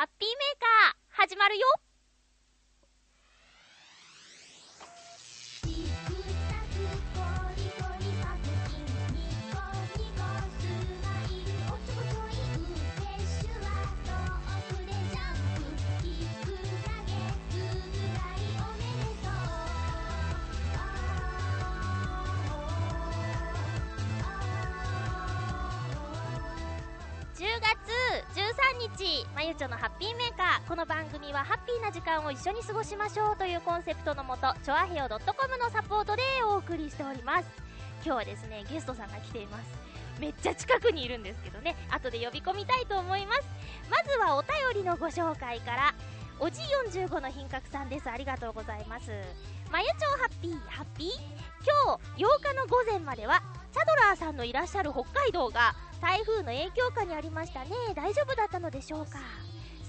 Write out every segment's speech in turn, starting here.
ハッピーメーカー、始まるよ。日、まゆちょのハッピーメーカー。この番組はハッピーな時間を一緒に過ごしましょうというコンセプトのもと、ちょあへよ .com のサポートでお送りしております。今日はですね、ゲストさんが来ています。めっちゃ近くにいるんですけどね、後で呼び込みたいと思います。まずはお便りのご紹介から、おじ45の品格さんです。ありがとうございます。まゆちょハッピー、ハッピー今日8日の午前までは、チャドラーさんのいらっしゃる北海道が台風の影響下にありましたね大丈夫だったのでしょうか？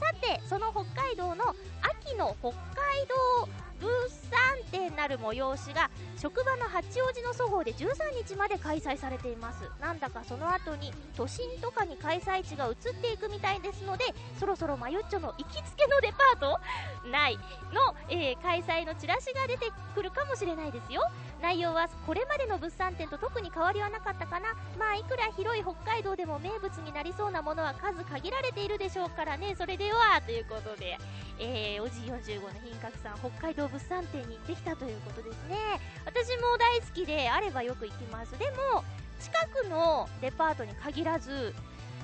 さてその北海道の秋の北海道物産展なる催しが職場の八王子のそごうで13日まで開催されています。なんだかその後に都心とかに開催地が移っていくみたいですのでそろそろマユッチョの行きつけのデパート？ないの、えー開催のチラシが出てくるかもしれないですよ。内容はこれまでの物産展と特に変わりはなかったかな。まあいくら広い北海道でも名物になりそうなものは数限られているでしょうからね。それではということで、えー、おじ45の品格さん北海道物産展に行ってきたということですね。私も大好きであればよく行きます。でも近くのデパートに限らず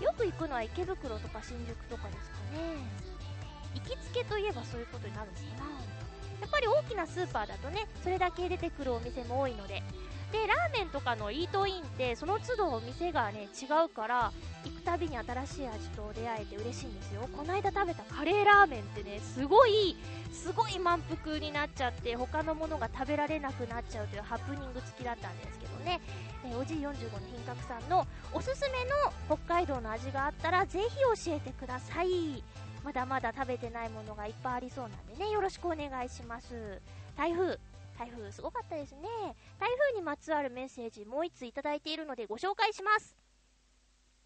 よく行くのは池袋とか新宿とかですかね。行きつけといえばそういうことになるんですかな。やっぱり大きなスーパーだとねそれだけ出てくるお店も多いのででラーメンとかのイートインってその都度店がね違うから行くたびに新しい味と出会えて嬉しいんですよ。この間食べたカレーラーメンってねすごいすごい満腹になっちゃって他のものが食べられなくなっちゃうというハプニング付きだったんですけどね、えーおじい45の品格さんのおすすめの北海道の味があったらぜひ教えてください。まだまだ食べてないものがいっぱいありそうなんでねよろしくお願いします。台風。台風すごかったですね台風にまつわるメッセージもう1ついただいているのでご紹介します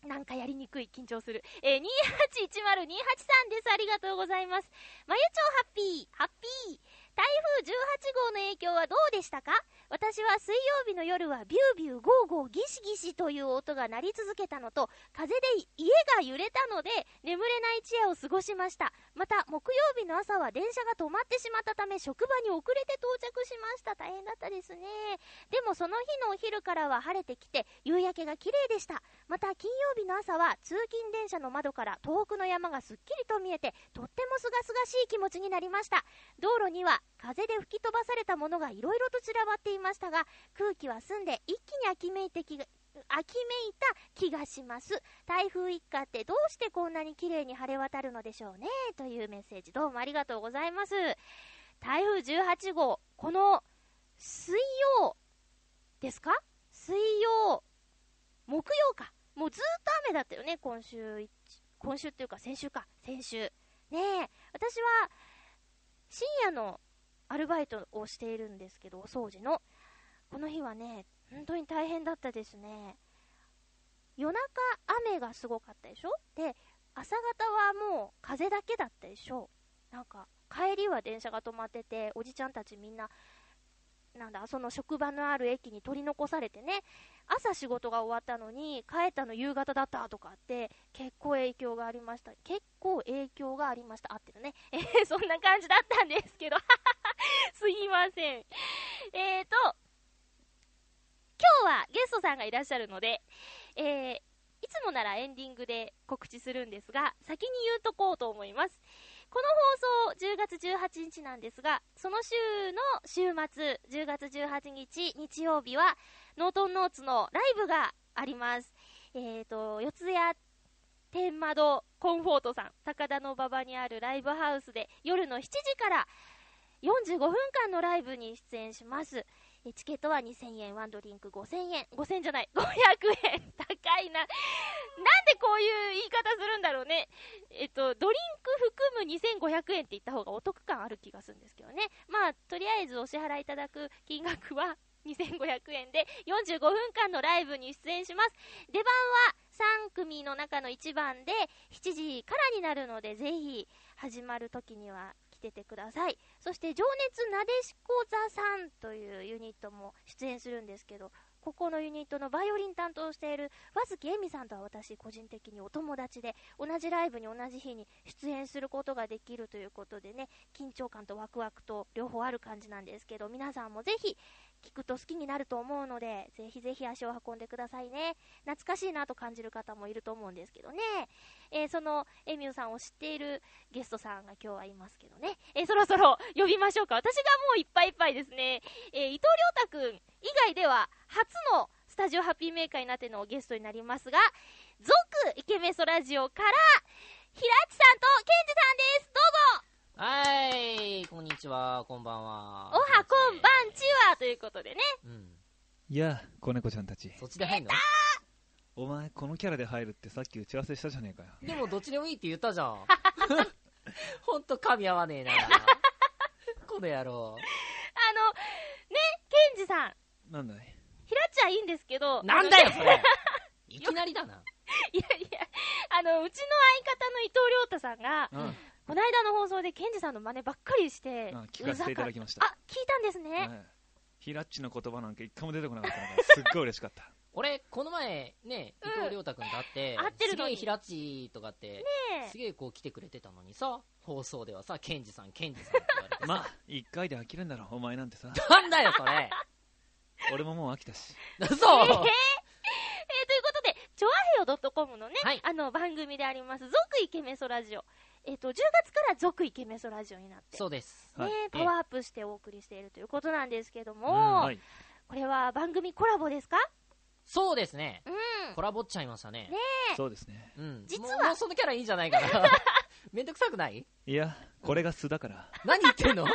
なんかやりにくい、緊張する。えー、281028さんです。ありがとうございます。まゆちょハッピー、ハッピー。台風18号の影響はどうでしたか？私は水曜日の夜はビュービューゴーゴーギシギシという音が鳴り続けたのと、風で家が揺れたので眠れない一夜を過ごしました。また、木曜日の朝は電車が止まってしまったため職場に遅れて到着しました。大変だったですね。でもその日のお昼からは晴れてきて夕焼けが綺麗でした。また金曜日の朝は通勤電車の窓から遠くの山がすっきりと見えてとってもすがすがしい気持ちになりました道路には風で吹き飛ばされたものがいろいろと散らばっていましたが空気は澄んで一気に秋めいてき秋めいた気がします。台風一過ってどうしてこんなに綺麗に晴れ渡るのでしょうねというメッセージ。どうもありがとうございます。台風18号この水曜ですか？水曜木曜か。もうずっと雨だったよね、今週、今週っていうか先週か、先週。ねえ、私は深夜のアルバイトをしているんですけど、お掃除の。この日はね、本当に大変だったですね。夜中雨がすごかったでしょ？で、朝方はもう風だけだったでしょ？なんか、帰りは電車が止まってて、おじちゃんたちみんな、なんだ、その職場のある駅に取り残されてね、朝仕事が終わったのに帰ったの夕方だったとかって結構影響がありました。結構影響がありました。合ってるね。えーそんな感じだったんですけど。すいませんえーと今日はゲストさんがいらっしゃるのでえーいつもならエンディングで告知するんですが先に言うとこうと思いますこの放送10月18日なんですがその週の週末10月18日日曜日はノートンノーツのライブがあります。えっ、と、四谷天窓コンフォートさん、高田の馬場にあるライブハウスで夜の7時から45分間のライブに出演します。えチケットは2000円、ワンドリンク5000円、5000じゃない、500円、高いな。なんでこういう言い方するんだろうね。えっと、ドリンク含む2500円って言った方がお得感ある気がするんですけどね。まあ、とりあえずお支払いいただく金額は2500円で45分間のライブに出演します。出番は3組の中の1番で7時からになるので、ぜひ始まる時にはててください。そして、情熱なでしこ座さんというユニットも出演するんですけど、ここのユニットのバイオリン担当している和月恵美さんとは私個人的にお友達で同じライブに同じ日に出演することができるということでね緊張感とワクワクと両方ある感じなんですけど皆さんもぜひ聞くと好きになると思うのでぜひぜひ足を運んでくださいね。懐かしいなと感じる方もいると思うんですけどね、えー、そのエミューさんを知っているゲストさんが今日はいますけどね、えー、そろそろ呼びましょうか。私がもういっぱいいっぱいですね、えー、伊藤亮太くん以外では初のスタジオハッピーメーカーになってのゲストになりますが、続イケメソラジオから、ひらちさんとケンジさんです。どうぞはい、こんにちは、こんばんは。おはこんばんちはということでね。うん。いや、子猫ちゃんたち。そっちで入んの？お前、このキャラで入るってさっき打ち合わせしたじゃねえかよ。でも、どっちでもいいって言ったじゃん。ほんと噛み合わねえな。この野郎。あの、ね、ケンジさん。なんだい？ひらっちゃいいんですけど。なんだよ、それ いきなりだな。いやいや、あの、うちの相方の伊藤亮太さんが、うん、この間の放送でケンジさんの真似ばっかりして、聞かせていただきました。あ、聞いたんですね。はい、ひらっちの言葉なんか一回も出てこなかったのが、すっごい嬉しかった。俺、この前、ね、伊藤亮太君と会って、会ってるのすげえひらっちとかって、ねすげえこう来てくれてたのにさ、放送ではさ、ケンジさん、ケンジさんって言われて まあ、一回で飽きるんだろ、お前なんてさ。なんだよ、それ。俺ももう飽きたし。そう、えー、えー、ということで、ちょわへよ .com のね、はい、あの番組であります、続イケメソラジオ。えっ、ー、と、10月から続イケメソラジオになって、そうです。ね、パワーアップしてお送りしているということなんですけども、はい、これは番組コラボですか？そうですね。うん。コラボっちゃいましたね。ねそうですね。うん。実は。もうそのキャラいいんじゃないかな。めんどくさくない？いや、これが素だから。何言ってんの？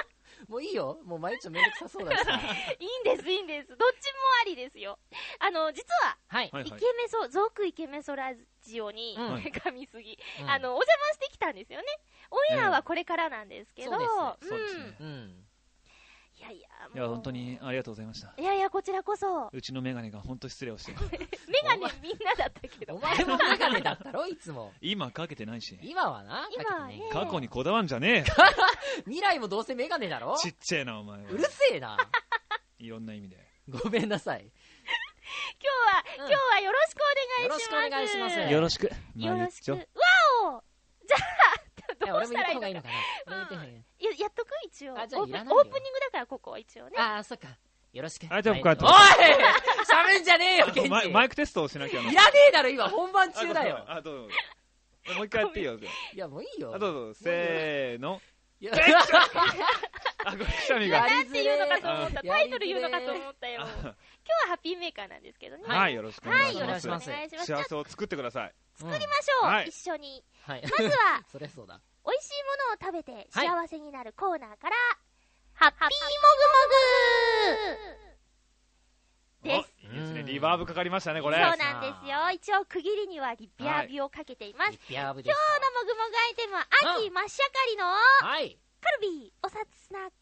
もういいよ。もう毎日めんどくさそうだしさ。いいんです、いいんです。どっちもありですよ。あの、実は、はい。イケメソ、族イケメソラジオに、噛みすぎ、あの、お邪魔してきたんですよね。オンエアはこれからなんですけど、そうですね。うん。いやいや、いや、本当にありがとうございました。いやいや、こちらこそ。うちのメガネが本当失礼をしてメガネみんなだったけど。お前もメガネだったろ、いつも。今かけてないし。今はな。今はね。過去にこだわんじゃねえ。未来もどうせメガネだろ？ちっちゃいな、お前は。うるせえな。いろんな意味で。ごめんなさい。今日は、今日はよろしくお願いします。よろしくお願いします。よろしく。よろしく。わおじゃあ、どうしたらいいのかな。や、やっとく一応。あ、じゃあオープニングだから、ここは一応ね。あ、そっか。よろしく。あ、じゃあ、こうやって。おい喋んじゃねえよ、ケンジ。マイクテストをしなきゃいらねえだろ、今、本番中だよ。あ、どうぞ。もう一回やっていいよ。いや、もういいよ。あ、どうぞ。せーの。いや、あ、これ、くしゃみが。なんて言うのかと思った。タイトル言うのかと思ったよ。今日はハッピーメーカーなんですけどね。はい、よろしくお願いします。はい、お願いします。幸せを作ってください。作りましょう、一緒に。はい。まずは、それそうだ。美味しいものを食べて幸せになるコーナーから、ハッピーもぐもぐです。いいですね。リバーブかかりましたね、これ。そうなんですよ。一応区切りにはリビアービをかけています。リビアービ今日のもぐもぐアイテムは、秋真っしゃかりの、はい。カルビーお札スナック。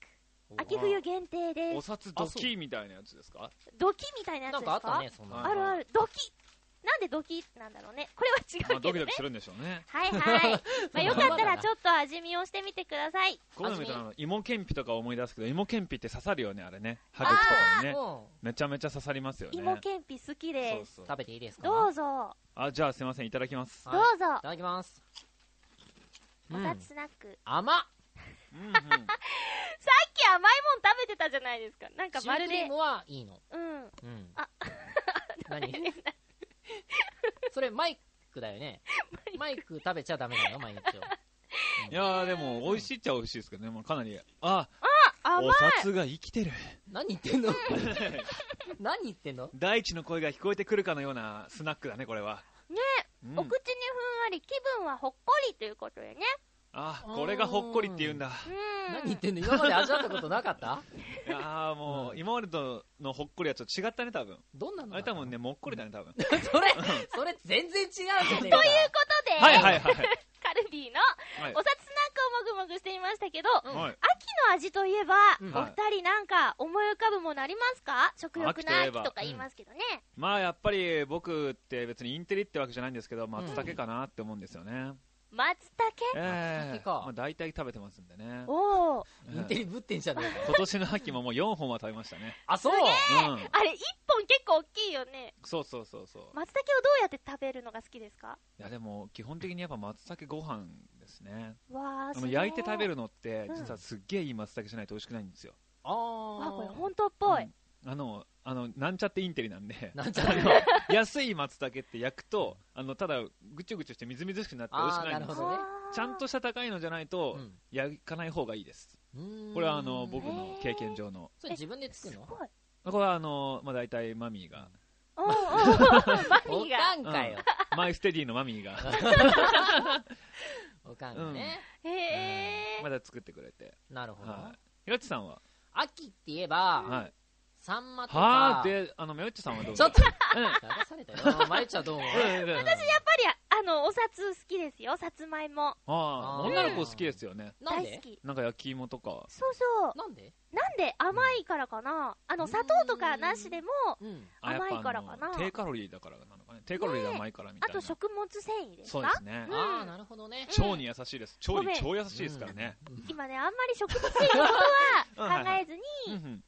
秋冬限定です。お札ドキみたいなやつですか？ドキみたいなやつですか？なんかあったね、そんな。あるある。ドキ。なんでドキなんだろうね。これは違うけど、ね、ドキドキするんでしょうね。はいはい。まあよかったらちょっと味見をしてみてください。こういうの見たら芋けんぴとか思い出すけど、芋けんぴって刺さるよね、あれね。歯茎とかにね。めちゃめちゃ刺さりますよね。芋けんぴ好きです。そうそう食べていいですか？どうぞ。あ、じゃあすいません、いただきます。どうぞ。いただきます。おたつスナック。甘っうんうん、さっき甘いもん食べてたじゃないですか。なんかまるで。シュークリームはいいの。うん。うん。あ、何？それマイクだよね。マイク食べちゃダメだよ、毎日を。いやーでも美味しいっちゃ美味しいですけどね、まあ、かなり、あ、あお札が生きてる。何言ってんの？何言ってんの？大地の声が聞こえてくるかのようなスナックだね、これは。ね、うん、お口にふんわり、気分はほっこりということでね。あ、これがほっこりって言うんだ。何言ってんの？今まで味わったことなかった？いやーもう、今までとのほっこりはちょっと違ったね、多分。どんなの？あれ多分ね、もっこりだね、多分。それ、それ全然違うじゃねえということで、はいはいはい。カルビーのお札スナックをもぐもぐしてみましたけど、秋の味といええば、うん。お二人なんか思い浮かぶものありますか？食欲の秋といえば。秋とか言いますけどね。まあやっぱり僕って別にインテリってわけじゃないんですけど松茸かなって思うんですよね、松茸？ええ松茸か。まあ、大体食べてますんでね。おお。インテリぶってんじゃねえか。よ。今年の秋ももう4本は食べましたね。あ、そう？うん。あれ、一本結構大きいよね。そうそうそうそう。松茸をどうやって食べるのが好きですか？いやでも基本的にやっぱ松茸ご飯ですね。わあ。焼いて食べるのってうん。実はすっげえいい松茸しないと美味しくないんですよ、あわあ、これー。本当っぽい。うん。あのあのなんちゃってインテリなんで。なんちゃらあの安い松茸って焼くとあのただぐちゅぐちゅしてみずみずしくなって美味しくないんです。よね。ちゃんとした高いのじゃないとうん。焼かない方がいいです。これはあの僕の経験上の。それ自分で作るの？すごい。これはあの、まあ、大体マミーが。マミおーが。かんかよ。マイステディのマミーが。おかんがね。へえ。まだ作ってくれて。なるほど。はい。ひろっちさんは？秋って言えば、はいサンマとか。はあ、であのめよっちさんはどう？ちょっと、うん。流されたよ。まゆちゃんどう？思ううんうんうん。やっぱり、あの、お札好きですよ。さつまいも。ああ女の子好きですよね。なんで？大好き。なんか焼き芋とか。そうそう。なんで？なんで？甘いからかな。あの、うん砂糖とかなしでも、甘いからかな。あの低カロリーだからなのかね。低カロリーで甘いからみたいな。あと食物繊維ですか？そうですね。うん。ああ、なるほどね。腸に優しいです。腸に超優しいですからね。今ね、あんまり食物繊維のことは考えずに、うんうん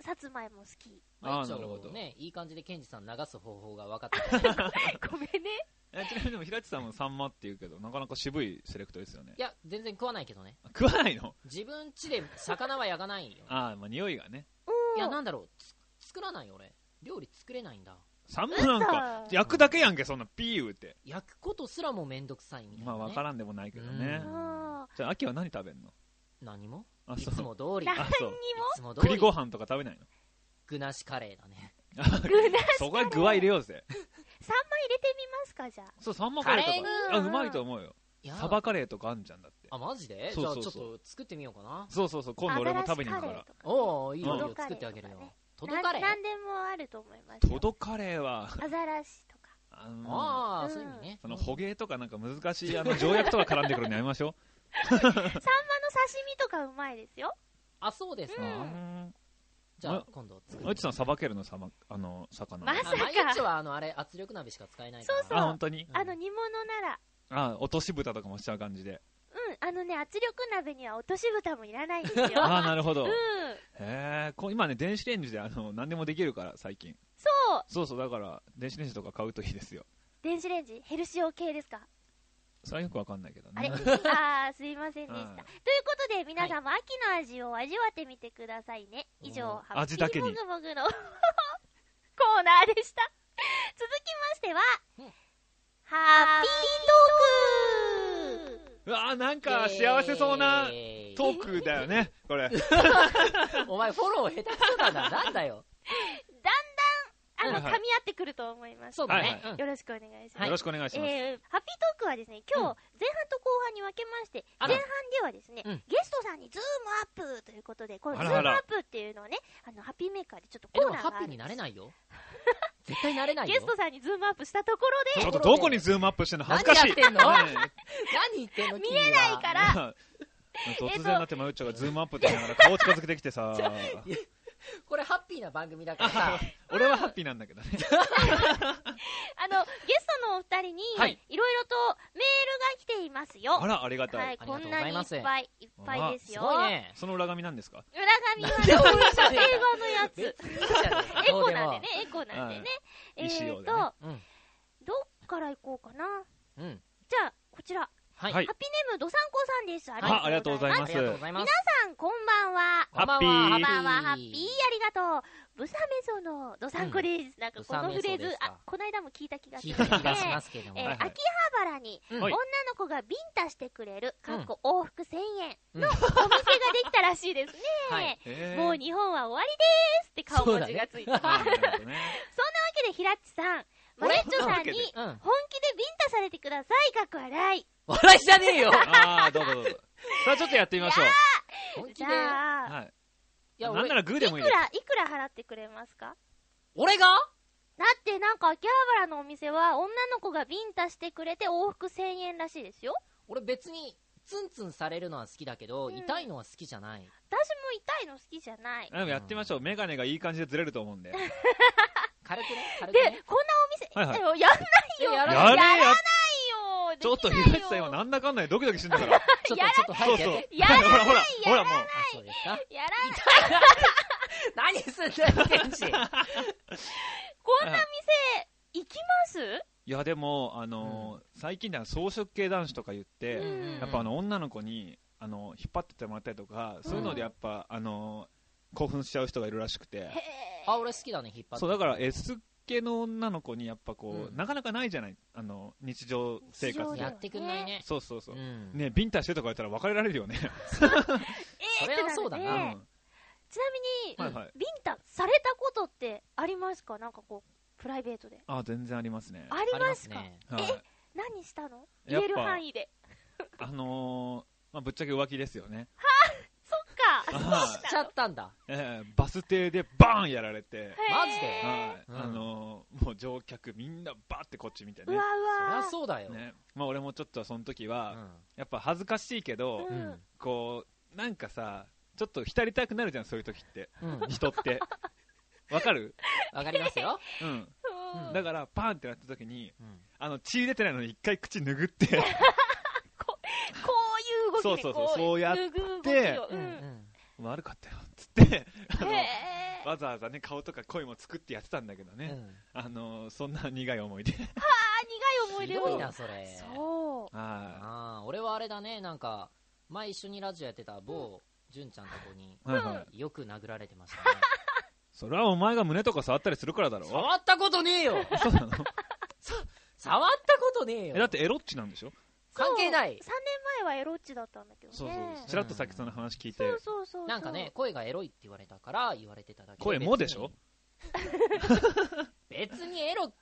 さつまいも好き。まあーなるほどをね、いい感じでケンジさん流す方法が分かってた。ごめんね。えちなみにでも平地さんもサンマって言うけどなかなか渋いセレクトですよねいや、全然食わないけどね。食わないの？自分家で魚は焼かないよ。ああまあ匂いがねうん。いや、なんだろう。つ作らないよ、俺。料理作れないんだ。サンマなんか嘘焼くだけやんけそんなピー言うて焼くことすらもめんどくさいみたいな、ね。まあ分からんでもないけどねあじゃあ秋は何食べんの？何もあそう。いつも通り。何にも？あそう。つも通り。栗ご飯とか食べないの？具なしカレーだね。具なしそこは具は入れようぜ。サンマ入れてみますか、じゃあ。そうサンマカレーとカレーかあうまいと思うよ。いや。サバカレーとかあんじゃんだって。あ、マジで？そうそうそう。じゃあちょっと作ってみようかな。そうそうそう今度俺も食べに行くから。おおいいよ。作ってあげるよ。トドカレー？ななんでもあると思いますよ。トドカレーは。アザラシとか。あのああ、うんそういう意味ね。その捕鯨とかなんか難しいあの条約とか絡んでくるのやめましょサンマの刺身とかうまいですよ。あ、そうですうか？うん。じゃあ今度作あいちさんさばけるのさまあの魚まさか。あ、まゆっちはあの、あれ、圧力鍋しか使えないから。そうそう。あ本当に？うん。あの、煮物なら、あ落とし蓋とかもしちゃう感じで。うん、あのね、圧力鍋には落とし蓋もいらないんですよ。ああなるほど。うん。へえこう今ね電子レンジであの何でもできるから最近。そう。そうそうだから電子レンジとか買うといいですよ。電子レンジ？ヘルシオ系ですか？それはよくわかんないけどあれ？ねあー、すいませんでした。うんということで、皆さんも秋の味を味わってみてくださいね。以上、うんハッピー味だけにもぐもぐの コーナーでした。続きましては、うんハッピートークうわーなんか幸せそうなトークだよねこれ お前フォロー下手くそだな。なんだよ。あの、噛み合ってくると思います。そうだね。よろしくお願いします。よろしくお願いします。えーハッピートークはですね、今日、うん。前半と後半に分けまして、前半ではですね、うん。ゲストさんにズームアップということで、このズームアップっていうのをね、あの、ハッピーメーカーでちょっとコーナーがハッピーになれないよ。絶対なれないよ。ゲストさんにズームアップしたところで、ちょっとどこにズームアップしてんの？恥ずかしい何やってんの？ね 何言ってんの？見えないから、突然だってまゆっちゃんがズームアップって言いながら顔近づけてきてさ これハッピーな番組だからさ。俺はハッピーなんだけどね あの、ゲストのお二人に、はいいろいろとメールが来ていますよ。あらありがたい、はい、ありがとうこんなにいっございますぱいいっぱいですすよ。ごいね。その裏紙なんですか？裏紙はね、英語のやつ。別にいいエどうでもコなんでね、エコなんでね。えいい仕ー様でねと、うん。どっから行こうかな。うん。じゃあ、こちら。はい。はい。ハッピーネーム、どさんこさんです。ああありがとうございあます。りがとうございます。皆さん、こんばんは。ハッピー。こんばんはこんばんは、ハッピー、ありがとう。ブサメソのどさんこです。なんかこのフレー。ズあ、この間も聞いた気がす聞るいた気がしますけども。え秋葉原に女の子がビンタしてくれる、うんかっこ往復1000円うんのお店ができたらしいですね。もう日本は終わりでー。すって顔文字がついてそんなわけで、ひらっちさん、マレッチョさんに。本気でビンタされてください、かっこ笑い。笑いじゃねえよああどうぞどうぞさあちょっとやってみましょうじ本気で。ゃあ、はいいや、なんな俺、らグーでもいいですいくら、いくら払ってくれますか？俺が？だってなんか秋葉原のお店は女の子がビンタしてくれて往復1000円らしいですよ。俺別にツンツンされるのは好きだけど、うん痛いのは好きじゃない。私も痛いの好きじゃない。でもやってみましょう。メガネがいい感じでずれると思うんで。軽くね、軽くで、ね。こんなお店、はいはいえやんないよ。えやらやらないよ。ちょっと、できないよひらちさん今なんだかんだでドキドキしてんだから。ちょっと、ちょっとそうそう早くやらないほら ほら、ほらもう。あ、そうですか？やらない。何すんだよ、ケ。こんな店、行きます？いやでも、あのー最近では装飾系男子とか言って、うんやっぱあの女の子にあの引っ張ってってもらったりとか、そういうのでやっぱ、あのー興奮しちゃう人がいるらしくて。あ、俺好きだね、引っ張って。そうだから S 系の女の子にやっぱこう、うんなかなかないじゃない、あの日常生活で。やってくんないね。そうそうそう。ん。ねビンタしてとか言ったら別れられるよね。えそれはってそうだなうんちなみに、はいはい。ビンタされたことってありますか？なんかこう、プライベートで。あ、全然ありますね。ありありますすね。はい、何したの？やっぱ言える範囲で。あのーまあ、ぶっちゃけ浮気ですよね。しちゃったんだ。えーバス停でバーンやられて、マジで？はい、うんあのーもう乗客みんなバーってこっち見てねうわ。うそりゃわ。そうだよ。ねまあ、俺もちょっとその時うは、ん。やっぱ恥ずかしいけど、ううんん。こう、なんかさ、ちょっと浸りたくなるじゃん、そういう時って。うん。人って。わかる？わかりますよ。うん。うんだから、パーンってなった時に、うん。あの、血出てないのに一回口拭って、こういう動きねそうそうそうこそうやっ拭う動きてをううんん。悪かったよ、つって。わざわざね、顔とか声も作ってやってたんだけどね。うん。あの、そんな苦い思い出。あ、苦い思い出を。ひどいな、それ。そう。はああ、俺はあれだね、なんか、前一緒にラジオやってた某、純ちゃんとこに、い。はいはい。よく殴られてましたね。それはお前が胸とか触ったりするからだろ？触ったことねえよ そうなの？触ったことねえよえ、だってエロッチなんでしょ？関係ない3年前はエロッチだったんだけどね。そうそう。ちらっとさっきその話聞いてそう、そうそう。なんかね、、声がエロいって言われたから言われてただけで声もでしょ？別にエロ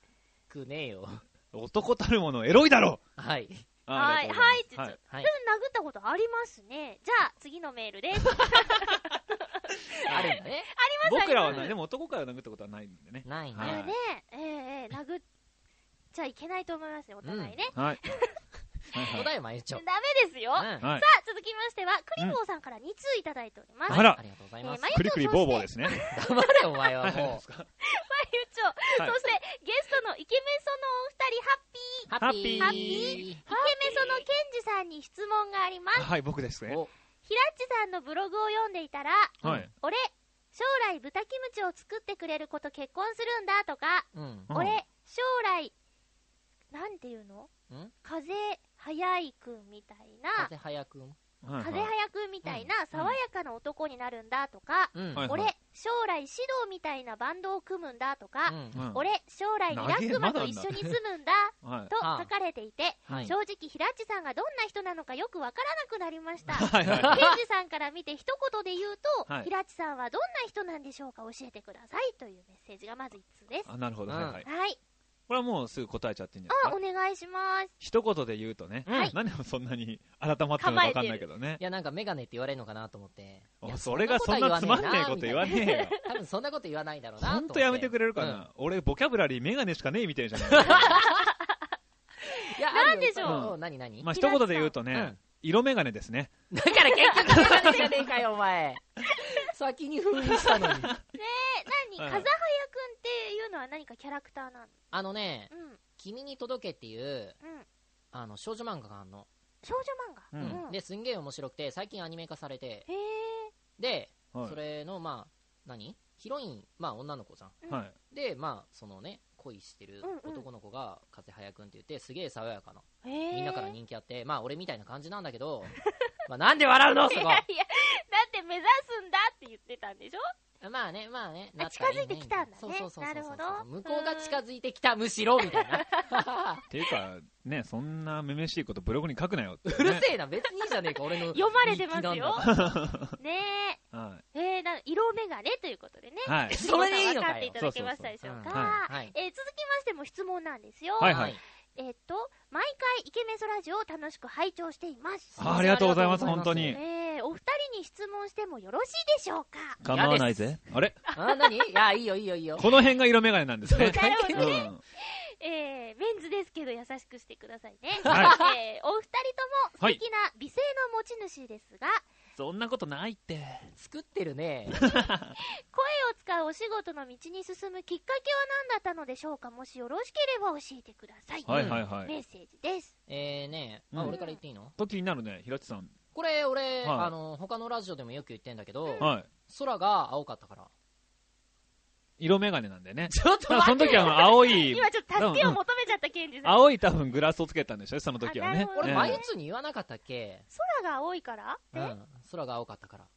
くねえよ。男たるものエロいだろはい。あはい、はい、って言はい殴ったことありますね。じゃあ、次のメールです。あるんだね。僕らはない。でも男から殴ったことはないんでね。ないはいね。ねええええ殴っちゃいけないと思いますね、お互いね。はい。はいはいそうだよ、まゆちょ。ダメですよ。うんさはい。あ、続きましては、クリボーさんから2通いただいております。あらありがとうございますクリクリボーボーですね。黙れ、お前ははいもう。まゆちょ、はいそして、ゲストのイケメンソのお二人、ハッピー。ハッピー。ハッピーイケメソのケンジさんに質問があります。はい、僕ですね。おひらっちさんのブログを読んでいたら、はい。俺、将来豚キムチを作ってくれる子と結婚するんだとか、俺、将来、なんていうの？ん風早いくんみたいな風、早くん？はい風早くんみたいな爽やかな男になるんだとか、うん。はい俺、将来指導みたいなバンドを組むんだとか、うんうん俺、将来リラックマと一緒に住むんだはい。と書かれていて、はい正直、ひらっちさんがどんな人なのかよくわからなくなりました。はいはい。ケンジさんから見て一言で言うと、はいひらっちさんはどんな人なんでしょうか教えてくださいというメッセージがまず一通です。あ、なるほど。はいはい。はい。これはもうすぐ答えちゃっていいんじゃあ、ないですか？お願いします。一言で言うとね、はい何でもそんなに改まってるのかわかんないけどねい。や、なんかメガネって言われるのかなと思って。それがそんなつまんねえこと言わねえよ。多分そんなこと言わないだろうな。ほんとやめてくれるかうんな。俺、ボキャブラリーメガネしかねえみたいじゃない。いや、なんでしょう？何何？まあ、一言で言うとねうん、色メガネですね。だから結局メガネじゃねえかよ、お前。先に封印したのに。え、何？はい風早くんっていうのは何かキャラクターなの？あのね、うん。君に届けっていう、うん。あの、少女漫画があるの。少女漫画？うんうん。で、すんげえ面白くて、最近アニメ化されて、へえ。で、はいそれの、まあ、何？ヒロイン、まあ女の子さん。うんはい。で、まあ、そのね、恋してる男の子が、風早くんって言って、すげえ爽やかな。みんなから人気あって、まあ俺みたいな感じなんだけど、まあなんで笑うの？そこいやいや、だって目指すんだって言ってたんでしょ？まあね、まあね。あ近づいてきたんだねそうそうそうそうなるほど向こうが近づいてきた、むしろ、みたいな。っていうか、ね、そんなめめしいことブログに書くなよって、うるね。せえな、別にいいじゃねえか、俺の。読まれてますよ ねはえ。えー、な色眼鏡ということでね。い。はい。それでいいの分か。っていただけましたでしょうそうか。そうそううんはいえー続きましても質問なんですよ。はいはいえっと、毎回イケメンソラジオを楽しく拝聴しています。あありがとうございます、本当にます。えー、お二人に質問してもよろしいでしょうか？構わないぜ。あれ？あ、何？いや、いいよ、いいよ、いいよ。この辺が色メガネなんですね。なるほどね。うん。えー、メンズですけど優しくしてくださいね。はえー、お二人とも素敵な美声の持ち主ですが、そんなことないって。作ってるね。声を使うお仕事の道に進むきっかけは何だったのでしょうか？もしよろしければ教えてください。はいはいはい。メッセージです。えーね、あ、うん俺から言っていいの？と気になるね、平地さん。これ俺、はいあの、他のラジオでもよく言ってんだけど、はい。空が青かったから。色眼鏡なんでね。ちょっとだからそ待っての時はあの青い、今ちょっと助けを求めちゃったケンジさん。青い多分グラスをつけたんでしょその時はねあなるほ。ど俺、ねマユツに言わなかったっけ？空が青いから？うん。空が青かったから。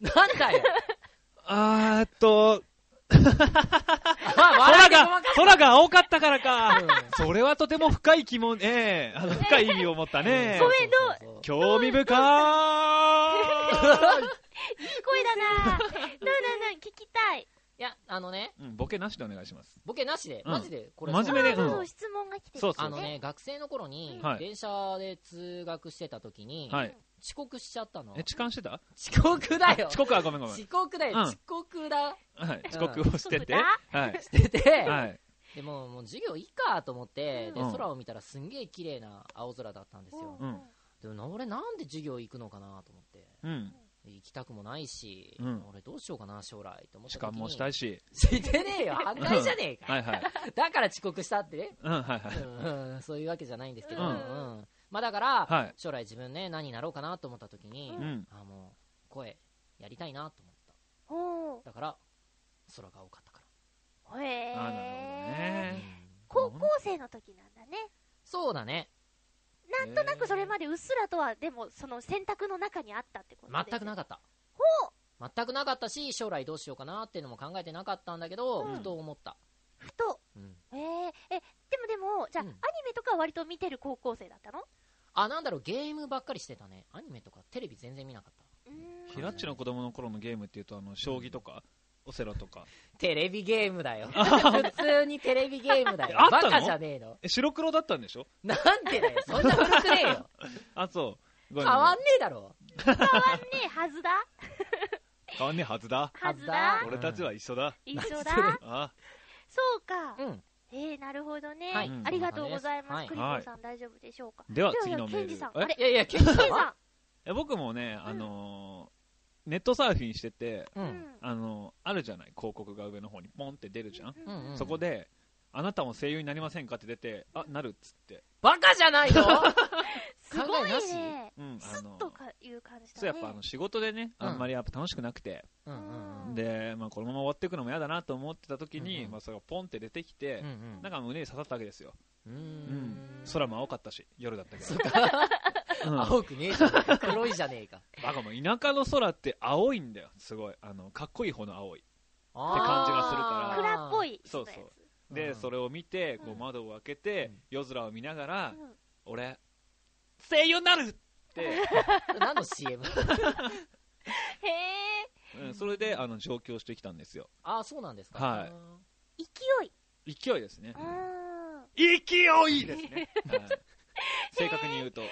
なんだよ あーっと、あ 空が、空が青かったからか。う んそれはとても深い疑問、ええあの、深い意味を持ったねご。めんどう興味深 いい声だななあなあなあ聞きたい。いや、あのね、い。うん、ボケなしでお願いします。ボケなしで、うんマジで、これ真面目でうん質問が来てる。そうそうあのね、学生の頃にはい、電車で通学してた時に、はい。遅刻しちゃったのえ、。痴漢してた？遅刻だよ 遅刻はごめんごめん。遅刻だよ、うん遅刻だ。はい。遅刻をしてて。うんはい。してて、はい。でも、もう授業いいかと思って、で、うん空を見たらすんげえ綺麗な青空だったんですよ。うんでもな、俺なんで授業行くのかなと思って。うん。行きたくもないし、うん俺どうしようかな、将来と思った時に。痴漢もしたいし。してねえよ、反対じゃねえか。はいはい。だから遅刻したってね。うん、はいはい。うんうんそういうわけじゃないんですけど、ううんんまあだから、はい将来自分ね、何になろうかなと思った時に、うん。あもう、声、やりたいなと思っほた。だから、空が多かったかう。へあーなるほどら。ねうん高校生の時なんだね。そうだね。なんとなくそれまでうっすらとは、でも、その選択の中にあったってことです全くなかった。ほう全くなかったし、将来どうしようかなっていうのも考えてなかったんだけど、うんふと思った。ふと。うんえー、え、でもでも、じゃあ、うんアニメとかは割と見てる高校生だったの？あ、なんだろう、ゲームばっかりしてたね。アニメとかテレビ全然見なかった。うーんひらっちの子供の頃のゲームっていうと、あの、将棋とか、オセロとか。テレビゲームだよ。普通にテレビゲームだよ。バカじゃねえの。え、白黒だったんでしょ？なんでだよ。そんな古くねえよ。あ、そう。変わんんねえだろ。変わんねえはずだ変わんねえはずだ？はずだ俺たちは一緒だ。一緒だ何それあ、そうか。うん。えー、なるほどね。はいありがとうございます。はいクリコさん大丈夫でしょうか？では次のメールケンジさん。え？あれいやいや、ケンジさん僕もね、あのーネットサーフィンしてて、う。ん。あのーあるじゃない、広告が上の方にポンって出るじゃん。うんうんそこで、あなたも声優になりませんかって出て、あ、なるっつって。バカじゃないの？すごいね。うん、とかいう感じだね。そうやっぱあの仕事でね、うんあんまりやっぱ楽しくなくて、うん。で、まあこのまま終わっていくのも嫌だなと思ってた時に、うんうんまあそれがポンって出てきて、うんうんなんか胸に刺さったわけですよ。うん。空も青かったし、夜だったけど。うん青くねえじゃねえか。黒いじゃねえか。バカもう田舎の空って青いんだよ、すごい。あの、かっこいい方の青い。って感じがするから蔵っぽい。そうそうやで、うんそれを見て、こううん窓を開けてうん、夜空を見ながらつ。、うん俺、声優になるって、何の CM? へえ。うんそれで、あの、上京してきたんですよ。ああ、そうなんですか。はい勢い。勢いですねう。ん。勢いですね。はい 正確に言うと。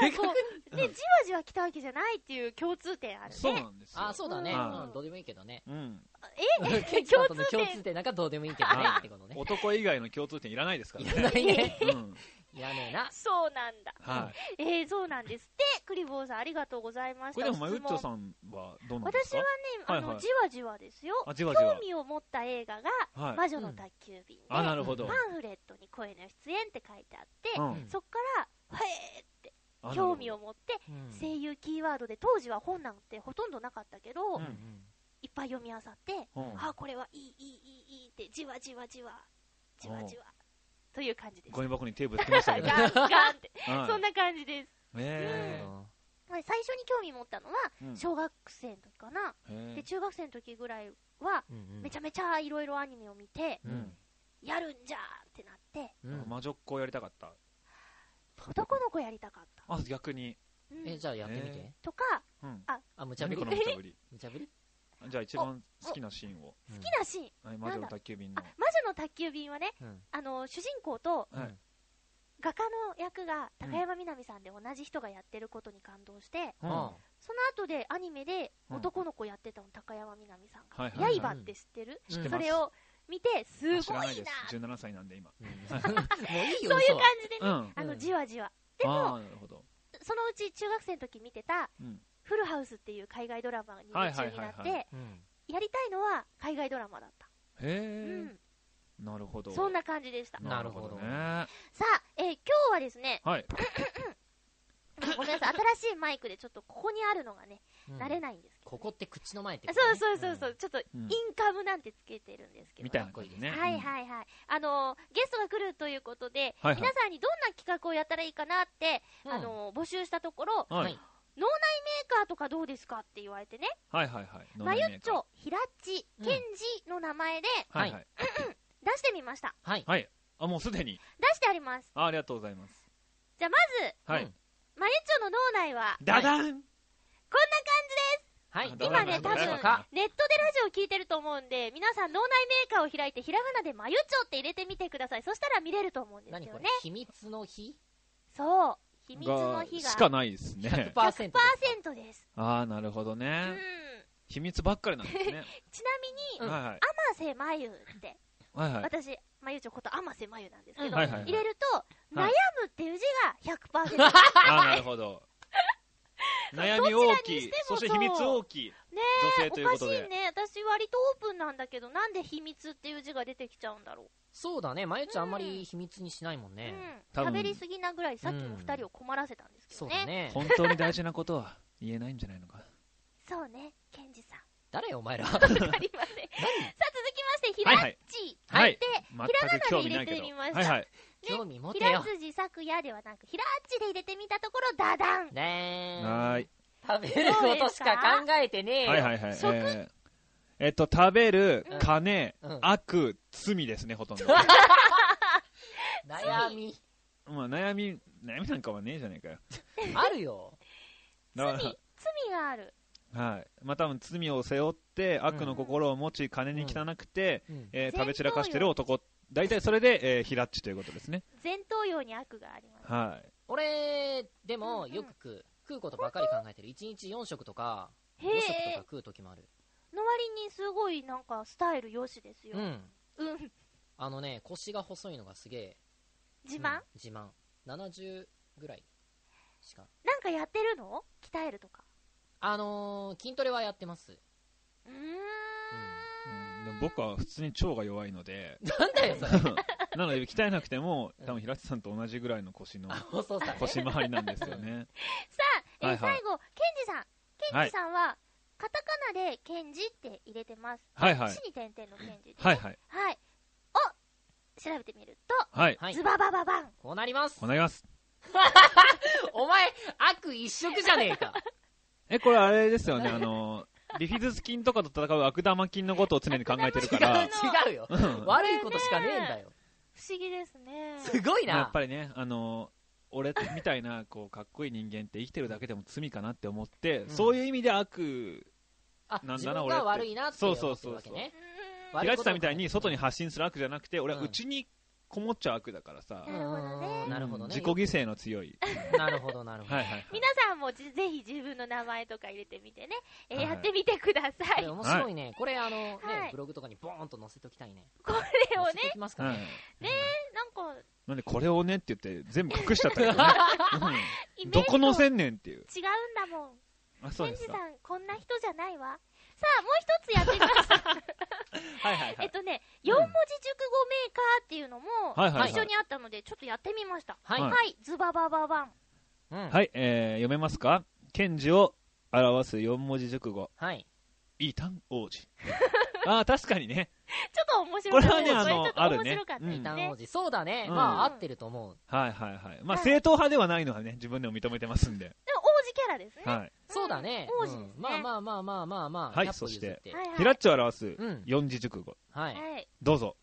なんかこう、ね、じわじわ来たわけじゃないっていう共通点あるね。そうなんですよ。ああ、そうだね。はいうん、どうでもいいけどね。うん。え？共通点？共通点なんかどうでもいいけどねは。いってことね。男以外の共通点いらないですからいらないね。うん。いらねえな。そうなんだ。はい。えー、そうなんですって。クリボーさんありがとうございました。これでも、まゆっちょさん。んはどうなんですか？私はね、あの、はいはいじわじわですよ。あ、じわじわ興。味を持った映画が、はい。魔女の宅急便で、あ、なるほど。パンフレットに声の出演って書いてあって、うん。そっから、へーってあ興味を。持って、うん声優キーワードで当時は本なんてほとんどなかったけど、うんうんいっぱい読み漁って、うんあこれはいいいいいいいいってじわじわじわじわじわという感じです。ゴミ箱にテープつきましたけど。ガンガンって、はいそんな感じです。へなるほまあ最初に興味持ったのはーうん。小学生の時かな、へーで中学生の時ぐらいはめちゃめちゃいろいろアニメを見て、うん。やるんじゃーってなって。うん。魔女っ子やりたかった。男の子やりたかった、あ、逆に。うん。え、じゃあやってみえて。とかうん。あ、無茶ぶり。何この無茶ぶり。無茶ぶり？じゃあ一番好きなシーンを。好好きなシーン？はい、魔女の宅急便のあ。魔女の宅急便はねうん。あの主人公とはい画家の役が高山みなみさんで同じ人がやってることに感動して、うんあその後でアニメでうん男の子やってたの、高山みなみさんが。はいはい刃って知ってる、知ってますそれを見て、すごいな知らないです。17歳なんで今。うん もういいよ、そういう感嘘じでね、うん。あの、うんじわじわ。でも、ああ、なるほど。そのうち中学生の時見てた、うんフルハウスっていう海外ドラマに夢中になって、うんやりたいのは海外ドラマだった。うへえ、ん。なるほど。そんな感じでした。なるほどね。さあ、えー今日はですね、はい。ごめんなさい、新しいマイクでちょっとここにあるのがね、うん慣れないんですけど。ここって口の前ってあことね、そうそうそうそう、ちょっとイうんンカムなんてつけてるんですけど。みたいね。はいはいはい。あのーゲストが来るということで、はいはい皆さんにどんな企画をやったらいいかなって、うんあのー募集したところ、うん。ははいい。メーカーとかどうですかって言われてね、はいはいはい。まゆっちょ、ひらっち、うんけんじの名前ではいはい。出してみました。はい。はい。あ、もうすでに。出してあります。あありがとうございます。じゃあまず、はいうん。まゆっちょの脳内は、ダダンこんな感はい。あどう今ね多分。ネットでラジオ聞いてると思うんで、皆さん脳内メーカーを開いて、ひらがなでまゆっちょって入れてみてください。そしたら見れると思うんですよね何これ？秘密の日？そう。秘密の日がしかないですね。100%ですか。100%です。ああ、なるほどうんね。。秘密ばっかりなんですね。ちなみに、うんはいはい。甘瀬まゆって、はいはい。私、まゆちょこと甘瀬まゆなんですけど、うんはいはいはい入れると、悩むっていう字が100%。ねああ、なるほど。悩み大きいどちらにして。もそして秘密大きい。女性というおことでかしいね。私割とオープンなんだけど、なんで秘密っていう字が出てきちゃうんだろそうだね。まゆちゃんあんまり秘密にしないもんう。ね。うん。多分喋りすぎなぐらいさっきの二人を困らせたんですけどね。そうだね。本当に大事なことは言えないんじゃないのか？そうね、ケンジさん。誰よ、お前ら。わかりません。さあ、続きまして、ひらっち。はいで、全ひらがなで入れ味ないけど。てみました。はいはい。興味持ひてよ。らつじ作やではなく、ひらっちで入れてみたところ、ダダン。ねー。はーい。食べることしか考えてねえよ。はいはいはい。え食ーえっと、食べるうん、金うん、悪、罪ですね、ほとんど。悩み。まあ、悩み、悩みなんかはねえじゃねえかよ。あるよ。だか罪、罪がある。ら、はい。まあ、多分罪を背負って、悪の心を持ち、金に汚くて、うんえ食べ散らかしてる男。大体それで、えー、ヒラッチということですね。前頭葉に悪があります。はい。俺、でも、うんうんよく食う。食うことばかり考えてる。1日4食とか、へ5食とかえ。食う時もある。の割にすごいなんかスタイル良しですよ。うん。うん。あのね、腰が細いのがすげえ。自慢、うん自慢。70ぐらいしか。なんかやってるの？鍛えるとか。あのー、筋トレはやってます。うーん。うん、でも僕は普通に腸が弱いので、なんだよ、それ。なので鍛えなくても、多分平地さんと同じぐらいの腰の、細さね。腰回りなんですよね。さあ、えーはいはい最後、ケンジさん。ケンジさんは、カタカナでケンジって入れてます。はいはい死に点々のケンジ。はいはい。はい。お調べてみると、はい。はいズ。ババババン。こうなりますお。願いします。お前、悪一色じゃねえか。え、これあれですよね、あの、ビフィズス菌とかと戦う悪玉菌のことを常に考えてるから、違うよ。うん悪いことしかねえんだよ。不思議ですね。すごいな。やっぱりね、あの、俺みたいな、こう、かっこいい人間って生きてるだけでも罪かなって思って、ん。そういう意味で悪、あ、なんだな俺っ悪いなってそう思って。るそうそうそう。わけね。うーん平地さんみたいに外に発信する悪じゃなくて、俺はうん。内にこもっちゃう悪だからさ、なるほどねうんなるほどね。自己犠牲の強い。なるほど、なるほど。はいはいはい。皆さんもぜぜひ自分の名前とか入れてみてね、えーはいやってみてくださこれい。面白いね。これ、あの、ねはい、ブログとかにボーンと載せときたいね。これをね載せと、きますかはいね。なんか、なんでこれをねって言って全部隠しちゃったけど このせんねんっていう。違うんだもん。あ、そうですか。ケンジさん、こんな人じゃないわ。さあ、もう一つやってみました。はいはいはい。えっとね、4文字熟語メーカーっていうのも一緒にあったので、ちょっとやってみました。はい。はいはい、ズババババン。うんはい、えー、読めますか？賢治を表す四文字熟語。はい。異端王子。ああ、確かにね。ちょっと面白かった。これはねあのあるね面白かったうんですね異端王。子。そうだね。うんまあ、合ってると思う。はいはいはい。まあ、はい正統派ではないのはね、自分でも認めてますんで。でもキャラですね。はい。そうだね。王子ですねうんまあまあまあまあまあまあ。はい100歩譲ってそはいはいひらっちを表すうん四字熟語。はい。はい。どうぞ。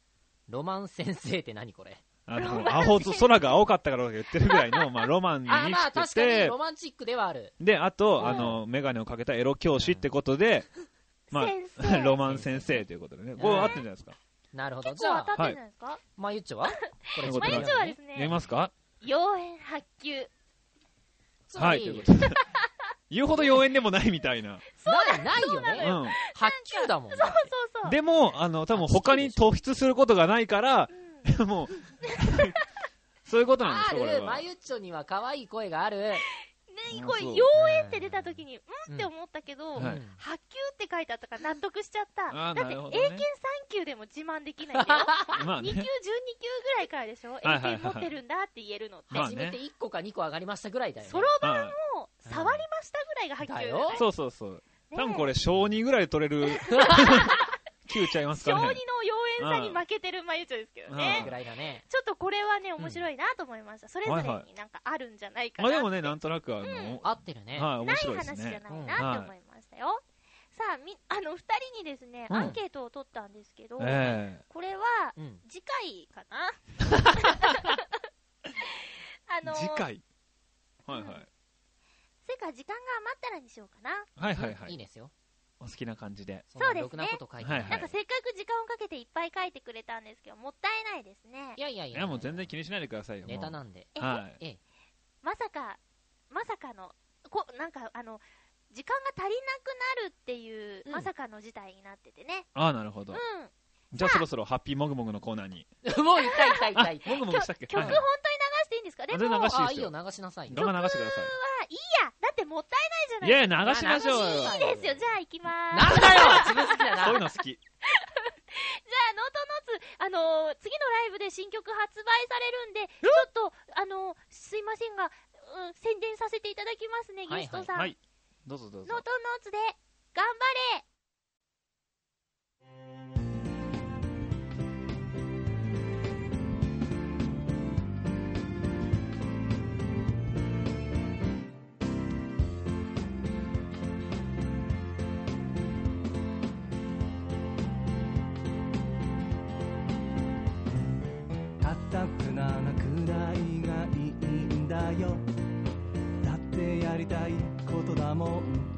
ロマン先生って何これ？あの、ロマン青と、空が青かったからとか言ってるぐらいの、まあ、ロマンにあ、満まあちて確かにてロ、マンチックではある。で、あと、うんあの、メガネをかけたエロ教師ってことで、ま先あ、生。ロマン先生ということでね。これ合ってるんじゃないですか。なるほど。結じゃあ、構当たってるんじゃないですか？まゆっちょは？これ ままゆちょはです読みね、ますか？つまはい、りということで。言うほど妖艶でもないみたいな。ない、ないよね。うん。発球だもん。そうそうそう。でも、あの、多分他に突出することがないから、うん もう、そういうことなんであすよ、これる、まは。ゆっちょには可愛い声がある。ね、これ、そう。妖艶って出た時に、うんって思ったけど、はい。うん発球って書いてあったから納得しちゃった。だって、英検3級でも自慢できないんだよ。まあ2級、12級ね。ぐらいからでしょ？英はいはい。検持ってるんだって言えるのって。まあ初めて1個か2個上がりましたぐらいだよね。そろばんはいも触りましたぐらいが発球だよ。そうそうそう。ね多分これ、小2ぐらい取れる、9ちゃいます小2のかね。妖艶さに負けてるまゆちょですけどうんねぐ。らいだね。ちょっとこれはね、面白いなと思いました。それぞれになんかあるんじゃないかな。まあでもね、なんとなく、あの、合ってるね。はい、面ない白いですね。話じゃないなって思いましたよ。さあ、み、あの、二人にですね、うんアンケートを取ったんですけど、えこれは、うん。次回かな？あの、え次回？はいはい。それから時間が余ったらにしようかな。はいはいはいい。いですよ。お好きな感じで。そうですねなこと書いてない。はいなんかせっかく時間をかけていっぱい書いてくれたんですけど、もったいないですねい。やいやいや。いや、もう全然気にしないでくださいよ。ネタなんで。えはい。ええ。まさか、まさかの、こなんかあの、時間が足りなくなるっていう、うんまさかの事態になっててね。ああ、なるほどうん。。じゃあそろそろハッピーもぐもぐのコーナーに。もう痛い痛い痛い。もぐもぐしたっけ？曲、はい本当に流していいんですか？でも、流していいあ、いいよ。流しなさい流してくださはいいや、だってもったいないじゃないい。いやいや、流しましょうよ。いいですよ、じゃあ行きまーす。なんだよ自分好きだな。そういうの好き。じゃあ、ノートノーツ、あのー次のライブで新曲発売されるんで、ちょっと、あのーすいませんが、うん、宣伝させていただきますね、はいゲストさん。はい。どうぞどうぞノー。トノーツで、頑張れだよ。だってやりたいことだもん。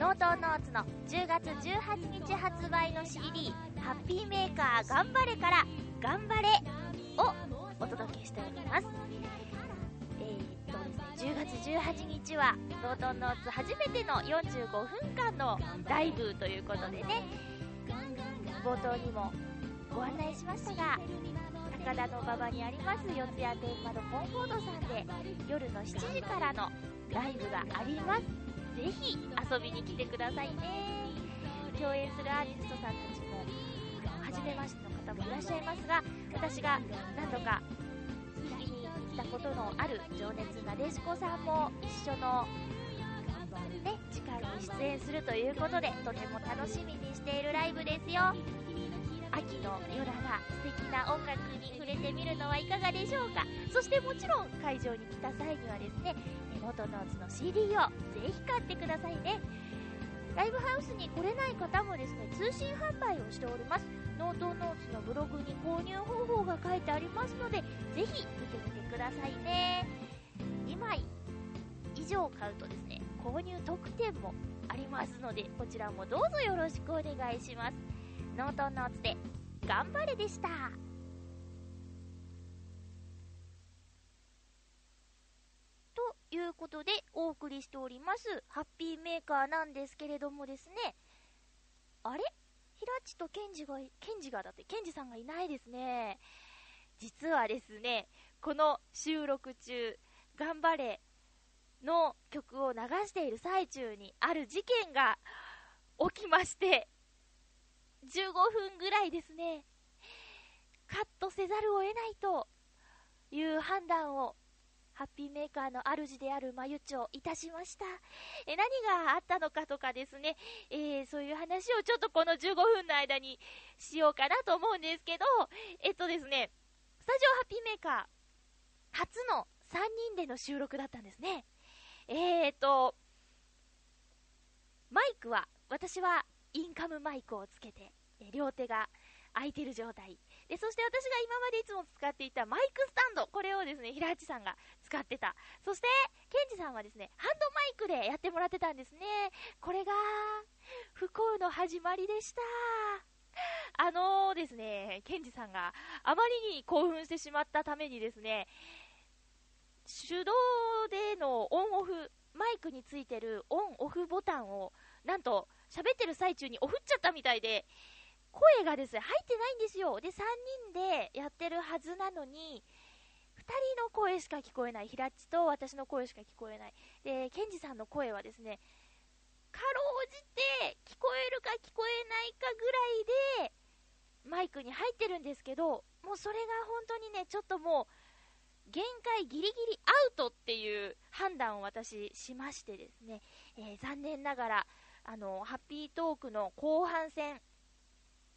ノートノーツの10月18日発売の CD、ハッピーメーカー頑張れから、頑張れをお届けしております。えー、っとですね、10月18日は、ノートノーツ初めての45分間のライブということでね、冒頭にもご案内しましたが、高田の馬場にあります四谷天窓コンフォートさんで夜の7時からのライブがありますぜひ遊びに来てくださいね共演するアーティストさんたちも初めましての方もいらっしゃいますが私が何度か聞きに行ったことのある情熱なでしこさんも一緒のね、次回に出演するということで、とても楽しみにしているライブですよ。秋の夜長、素敵な音楽に触れてみるのはいかがでしょうか。そしてもちろん会場に来た際にはですね、ノートノーツの CD をぜひ買ってくださいね。ライブハウスに来れない方もですね、通信販売をしております。ノートノーツのブログに購入方法が書いてありますので、ぜひ見てみてくださいね。2枚以上買うとですね、購入特典もありますので、こちらもどうぞよろしくお願いします。ノートノーツで、頑張れでした。いうことで、お送りしております、ハッピーメーカーなんですけれどもですね、あれ？ひらっちとケンジが、ケンジがだって、ケンジさんがいないですね。実はですね、この収録中、頑張れの曲を流している最中にある事件が起きまして、15分ぐらいですね、カットせざるを得ないという判断を、ハッピーメーカーの主であるまゆちょいたしました。え、何があったのかとかですね、えー、そういう話をちょっとこの15分の間にしようかなと思うんですけど、えっとですね、スタジオハッピーメーカー、初の3人での収録だったんですね。えーと、マイクは、私はインカムマイクをつけて、え両手が空いてる状態。で、そして私が今までいつも使っていたマイクスタンド、これをですね、平地さんが使ってた。そして、ケンジさんはですね、ハンドマイクでやってもらってたんですね。これが、不幸の始まりでした。あのー、ですね、ケンジさんがあまりに興奮してしまったためにですね、手動でのオンオフ、マイクについてるオンオフボタンを、なんと喋ってる最中にオフっちゃったみたいで、声がですね、入ってないんですよ。で、3人でやってるはずなのに、2人の声しか聞こえない。ひらっちと私の声しか聞こえない。で、ケンジさんの声はですね、かろうじて聞こえるか聞こえないかぐらいで、マイクに入ってるんですけど、もうそれが本当にね、ちょっともう、限界ギリギリアウトっていう判断を私しましてですね、えー、残念ながら、あの、ハッピートークの後半戦、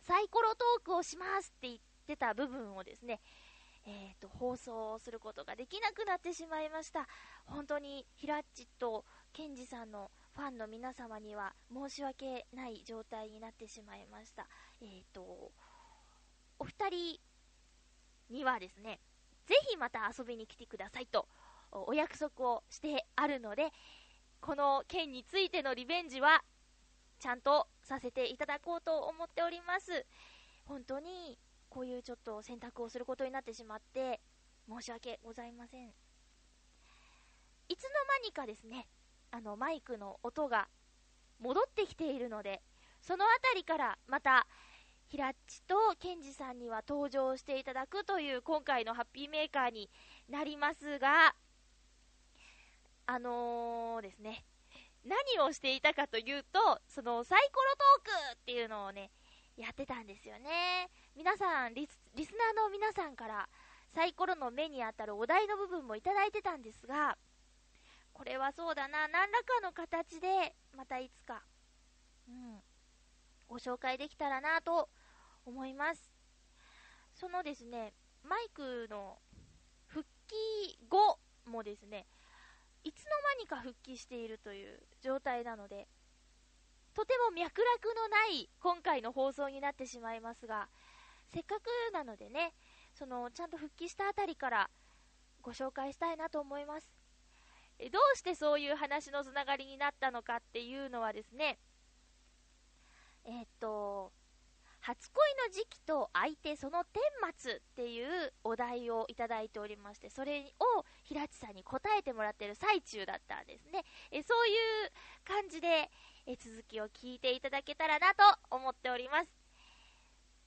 サイコロトークをしますって言ってた部分をですね、えっ、ー、と、放送することができなくなってしまいました。本当に、ひらっちとケンジさんのファンの皆様には申し訳ない状態になってしまいました。えっ、ー、と、お二人にはですね、ぜひまた遊びに来てくださいとお約束をしてあるので、この件についてのリベンジはちゃんとさせていただこうと思っております。本当にこういうちょっと選択をすることになってしまって申し訳ございません。いつの間にかですね、あのマイクの音が戻ってきているので、そのあたりからまたひらっちとケンジさんには登場していただくという今回のハッピーメーカーになりますが、あのー、ですね、何をしていたかというと、そのサイコロトークっていうのをね、やってたんですよね。皆さんリス、リスナーの皆さんからサイコロの目に当たるお題の部分もいただいてたんですが、これはそうだな、何らかの形で、またいつか、うん、ご紹介できたらなと思います。そのですね、マイクの復帰後もですね、いつの間にか復帰しているという状態なので、とても脈絡のない今回の放送になってしまいますが、せっかくなのでね、そのちゃんと復帰したあたりからご紹介したいなと思います。どうしてそういう話のつながりになったのかっていうのはですね、えー、っと、初恋の時期と相手その顛末っていうお題をいただいておりまして、それを平地さんに答えてもらってる最中だったんですね。えそういう感じでえ続きを聞いていただけたらなと思っております。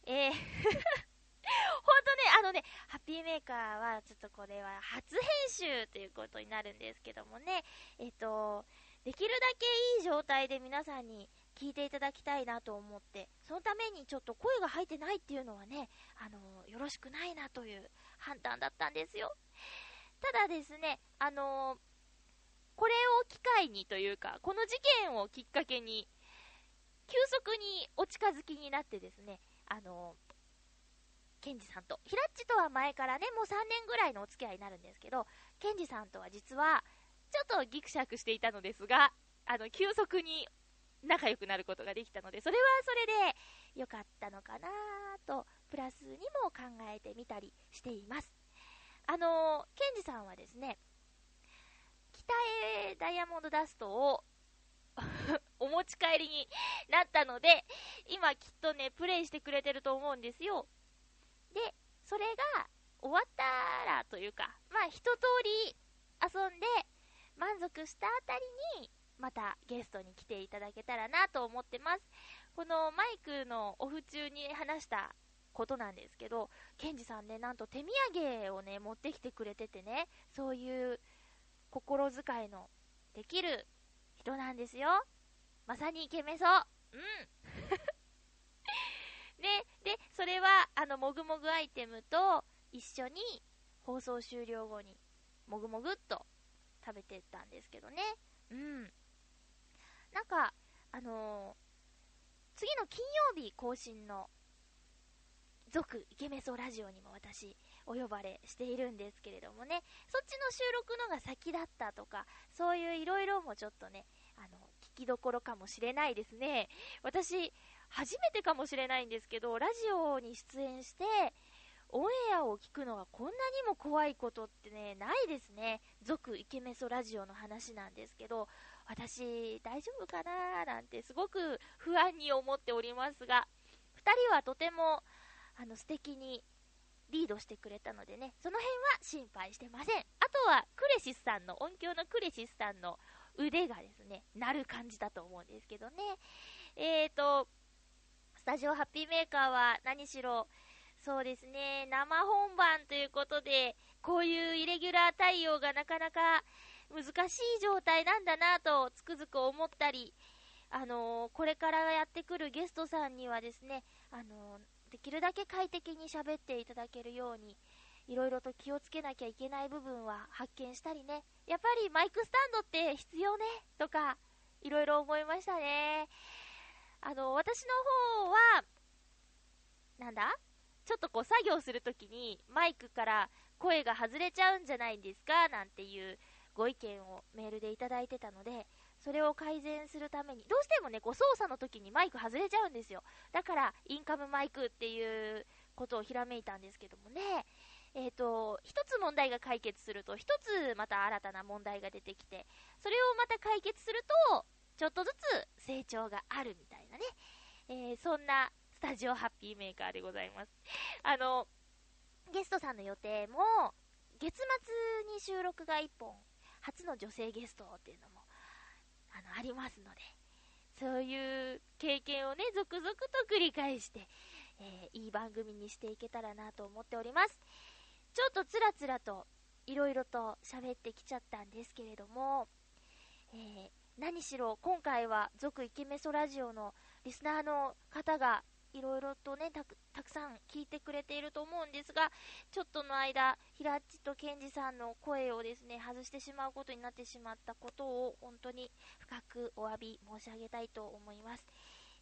えー 本当ね、あのね、ハッピーメーカーは、ちょっとこれは初編集ということになるんですけどもね、えっ、と、できるだけいい状態で皆さんに聞いていただきたいなと思って、そのためにちょっと声が入ってないっていうのはね、あの、よろしくないなという判断だったんですよ。ただですね、あの、これを機いにというか、この事件をきっかけに、急速にお近づきになってですね、あの、ケンジさんと、ヒラッチとは前からね、もう3年ぐらいのお付き合いになるんですけど、ケンジさんとは実は、ちょっとギクシャクしていたのですが、あの、急速に仲良くなることができたので、それはそれで良かったのかなと、プラスにも考えてみたりしています。あのケンジさんはですね、北へダイヤモンドダストを お持ち帰りになったので、今きっとね、プレイしてくれてると思うんですよ。で、それが終わったらというか、まあ一通り遊んで満足したあたりに、またゲストに来ていただけたらなと思ってます。このマイクのオフ中に話したことなんですけど、ケンジさんね、なんと手土産をね、持ってきてくれててね、そういう心遣いのできる人なんですよ。まさにイケメソ。うん。ね、で、それは、あの、もぐもぐアイテムと一緒に放送終了後に、もぐもぐっと食べてたんですけどね。うん。なんか、あのー、次の金曜日更新の続イケメソラジオにも私お呼ばれしているんですけれどもね。そっちの収録のが先だったとかそういういろいろもちょっとねあの聞きどころかもしれないですね。私初めてかもしれないんですけどラジオに出演してオンエアを聞くのがこんなにも怖いことってねないですね。続イケメソラジオの話なんですけど私大丈夫かななんてすごく不安に思っておりますが2人はとてもあの素敵にリードしてくれたのでね、その辺は心配してません。あとは、クレシスさんの、音響のクレシスさんの腕がですね、鳴る感じだと思うんですけどね。えーと、スタジオハッピーメーカーは何しろ、そうですね、生本番ということで、こういうイレギュラー対応がなかなか難しい状態なんだなとつくづく思ったり、あのー、これからやってくるゲストさんにはですね、あのーできるだけ快適に喋っていただけるように、いろいろと気をつけなきゃいけない部分は発見したりね、やっぱりマイクスタンドって必要ね、とか、いろいろ思いましたね。あの、私の方は、なんだ？ちょっとこう作業するときにマイクから声が外れちゃうんじゃないんですかなんていうご意見をメールでいただいてたので、それを改善するために、どうしてもね、こう操作の時にマイク外れちゃうんですよ。だから、インカムマイクっていうことをひらめいたんですけどもね、えっ、ー、と、一つ問題が解決すると、一つまた新たな問題が出てきて、それをまた解決すると、ちょっとずつ成長があるみたいなね、えー、そんなスタジオハッピーメーカーでございます。あの、ゲストさんの予定も、月末に収録が1本、初の女性ゲストっていうのもあの、ありますので、そういう経験をね、続々と繰り返して、えー、いい番組にしていけたらなと思っております。ちょっとつらつらと、いろいろと喋ってきちゃったんですけれども、えー、何しろ今回は続イケメソラジオのリスナーの方がいろいろとねたく、たくさん聞いてくれていると思うんですが、ちょっとの間、ひらっちとけんじさんの声をですね、外してしまうことになってしまったことを、本当に深くお詫び申し上げたいと思います。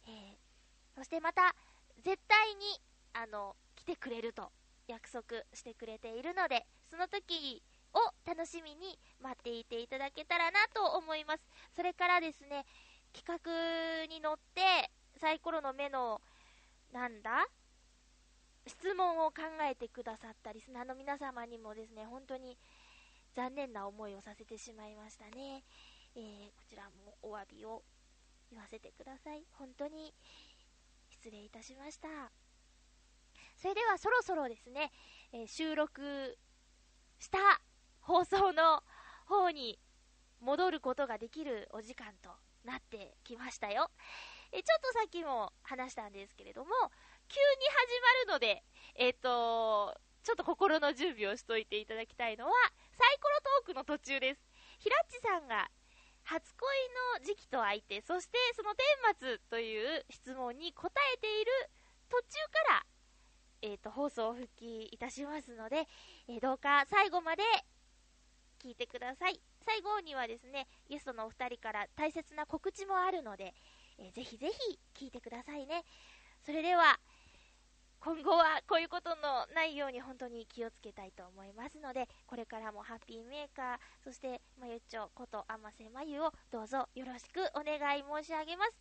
えー、そしてまた、絶対に、あの、来てくれると約束してくれているので、その時を楽しみに待っていていただけたらなと思います。それからですね、企画に乗って、サイコロの目のなんだ？質問を考えてくださったリスナーの皆様にもですね、本当に残念な思いをさせてしまいましたね。えー、こちらもお詫びを言わせてください。本当に失礼いたしました。それではそろそろですね、えー、収録した放送の方に戻ることができるお時間となってきましたよ。えちょっとさっきも話したんですけれども、急に始まるので、えっ、ー、と、ちょっと心の準備をしといていただきたいのは、サイコロトークの途中です。ひらっちさんが、初恋の時期と相手、そしてその顛末という質問に答えている途中から、えっ、ー、と、放送を復帰いたしますので、えー、どうか最後まで聞いてください。最後にはですね、ゲストのお二人から大切な告知もあるので、えーぜひぜひ聞いてくださいね。それでは、今後はこういうことのないように本当に気をつけたいと思いますので、これからもハッピーメーカー、そしてまゆちょことあませまゆをどうぞよろしくお願い申し上げます。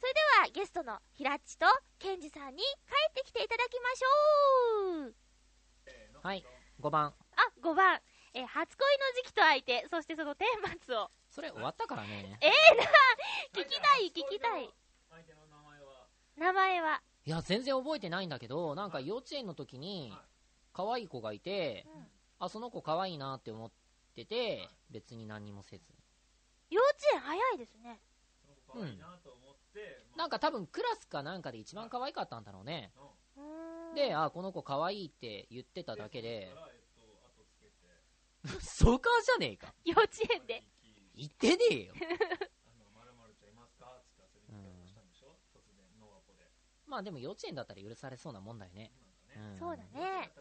それではゲストのひらっちとけんじさんに帰ってきていただきましょうはい、5番。あ、5番、えー初恋の時期と相手、そしてその顛末を。それ終わったからね。ええな聞きたい、聞きたい。名前は？いや、全然覚えてないんだけど、なんか幼稚園の時に、可愛い子がいて、うんあ、その子可愛いなって思ってて、別に何にもせず。幼稚園早いですね。うん。なんか多分クラスかなんかで一番可愛かったんだろうね。うーんで、あ、この子可愛いって言ってただけで、ストーカーじゃねえか。幼稚園で。言ってねえよ。うんまあでも幼稚園だったら許されそうなもんだよね。うんそうだね。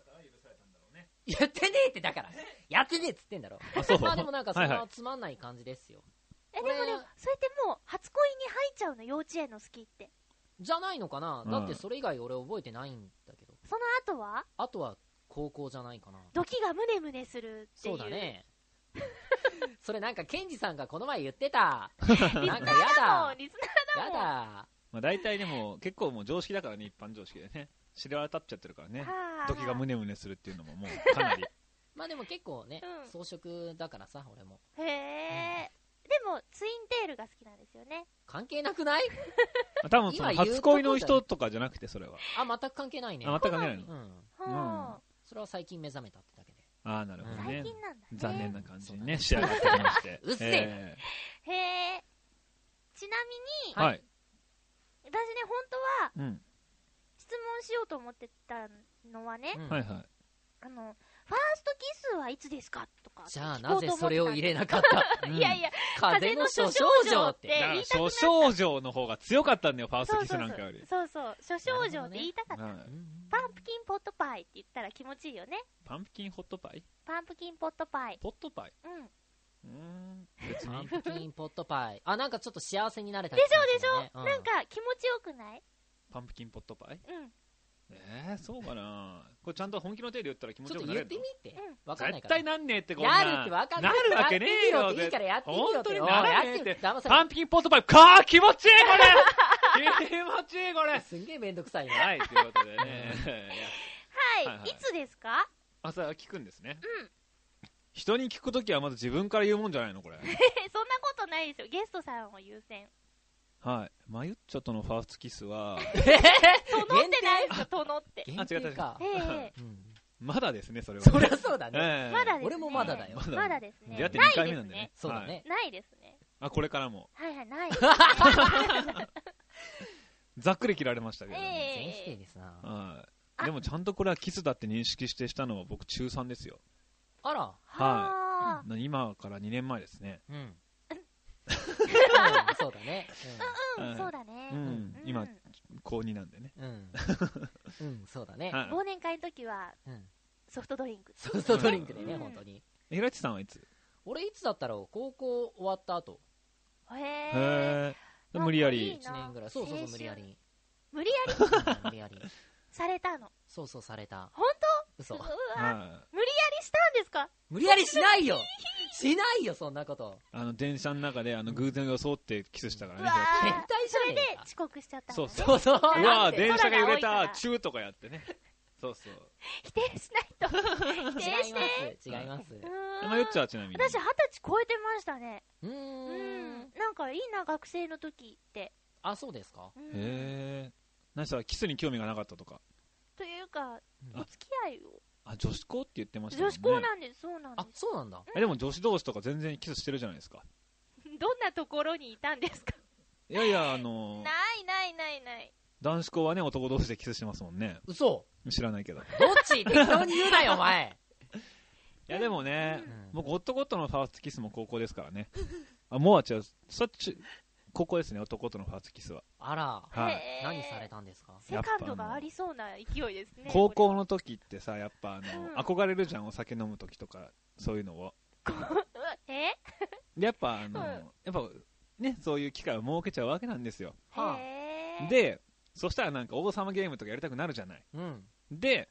やってねえってだから。やってねえっつってんだろ。あ、そう。まあでもなんかそんなつまんない感じですよ。え、でもこれでも、それってもう、初恋に入っちゃうの、幼稚園の好きって。じゃないのかな、うんだってそれ以外俺覚えてないんだけど。その後は？あとは高校じゃないかな。ドキがムネムネするってい。そううだ。ね。それなんかケンジさんがこの前言ってた。なんかやだ。リスナーやだもん。だ。まあ大体でも結構もう常識だからね、一般常識でね。知れ渡っちゃってるからね。はあ時がムネムネするっていうのももう かなり。まあでも結構ね、うん装飾だからさ、俺も。へえ。でも、ツインテールが好きなんですよね。関係なくない？多分その初恋の人とかじゃなくて、それは。あ、全く関係ないね。あ、全く関係ないの？うん。はそれは最近目覚めたって。ああ、なるほあ。どね。最近なんだね。残念な感じにね、仕上がってきまして。うっせええへえ。ちなみに、ーはい。私ね、本当はうん。質問しようと思ってたのはね、うんはいはい。あの、ファーストキスはいつですか？とか。じゃあなぜそれを入れなかった？いやいや、風の諸症状って。えだから言いたくなった諸症状の方が強かったんだよ、ファーストキスなんかより。そうそうそう、諸症状って言いたかった。はいうんパンプキンポットパイって言ったら気持ちいいよね。パンプキンホットパイパンプキンポットパイ。ポットパイうん。うーん。パンプキンポットパイ。あ、なんかちょっと幸せになれたでしょ気でしょ、うんなんか気持ちよくないパンプキンポットパイうん。えー、そうかなこれちゃんと本気の手で言ったら気持ちょっとちよくなれる言ってみてうん。わかんないから。絶対なんねえってこんなやるってわかんなないるわけねえよやってみろっていいからやってみろって本当にならねえやってみってろ騙されパンプキンポットパイかー気持ちいいこれ 気持ちいいこれすんげえめんどくさいね。はい、ということでね。はい、はいはいいつですか？あ、それは聞くんですね。うん。人に聞くときはまず自分から言うもんじゃないのこれ。え そんなことないですよ。ゲストさんを優先。はい。マユッチョとのファーストキスは、とのってないですよ、とのって。限定かえ。えうんまだですね、それは。そりゃそうだね。ええまだですね。俺もまだだよまだまだですね。出会って2ない回目なんでね。。そうだね。ないですね。あ、これからも。はいはい、ない。ざっくり切られましたけど。え全否定ですな。はい。あでもちゃんとこれはキスだって認識してしたのは僕中3ですよ。あら。はあ。な今から2年前ですね。うん。う んそうだね。うん、はいそうだね。うんうん今高2なんでね。うん。うん。うん、そうだね。はい。忘年会の時はうん。ソフトドリンク。ソフトドリンクでね、うん本当に。えひらちさんはいつ？俺いつだったろう？高校終わった後。へえ。無理やりいい。1年ぐらい。そうそうそう、無理やり。無理やり？うん無理やり。されたの？そうそう、された。本嘘当。うわ。は無理やりしたんですか？無理やりしないよしないよ、そんなこと。い。あの、電車の中で、あの、偶然装ってキスしたからうね。わー変態じそれで遅刻しちゃったねそうそうそうそう。うわ電車が揺れた、チューとかやってね。そうそう。否定しないと。否 定違いまして。す。違います。まゆっちゃんはちなみに。私二十歳超えてましたね。うーうんん。。なんかいいな、学生の時って。あ、そうですかうんへえ。何したらキスに興味がなかったとか。というか、うんお付き合いを。あ、女子校って言ってましたもん女ね。子校なんです、そうなんあで、す。そうなんだ。えでも女子同士とか全然キスしてるじゃないですか。どんなところにいたんですか？いやいや、あのー ないないないない。男子校はね、男同士でキスしてますもんね。嘘知らないけど。いどっち適当に言うなよ、お前。や、でもね、うん僕、男とのファーストキスも高校ですからね。あ、もうは違う。そっち、高校ですね、男とのファーストキスは。あら。はい何されたんですか？セカンドがありそうな勢いですね。高校の時ってさ、やっぱあの、うん憧れるじゃん、お酒飲む時とか、そういうのを。え？で やっぱ、あの、うんやっぱ、ね、そういう機会を設けちゃうわけなんですよ。で、そしたらなんか王様ゲームとかやりたくなるじゃない？うん。で、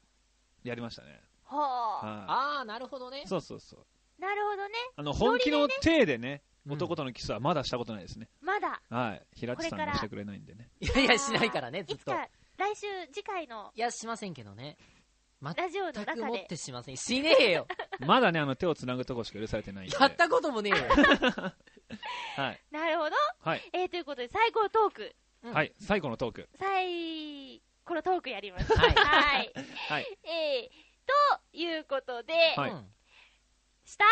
やりましたね。はあ、はあー、なるほどねい。。そうそうそう。なるほどね。あの、本気の体でね、うん男とのキスはまだしたことないですね。まだ、はい。平地さんがしてくれないんでね。いやいや、しないからね、ずっと。いつか、来週、次回のいや、しませんけどね。ラジオの全中でく持って、しません。しねえよ。まだね、あの、手を繋ぐとこしか許されてないんで。やったこともねえよ。はい。なるほど。はい。えー、ということで、最高のトーク、うんはい。最後のトーク。最このトークやります。はいはい。はい。えー、ということで、はいうんした。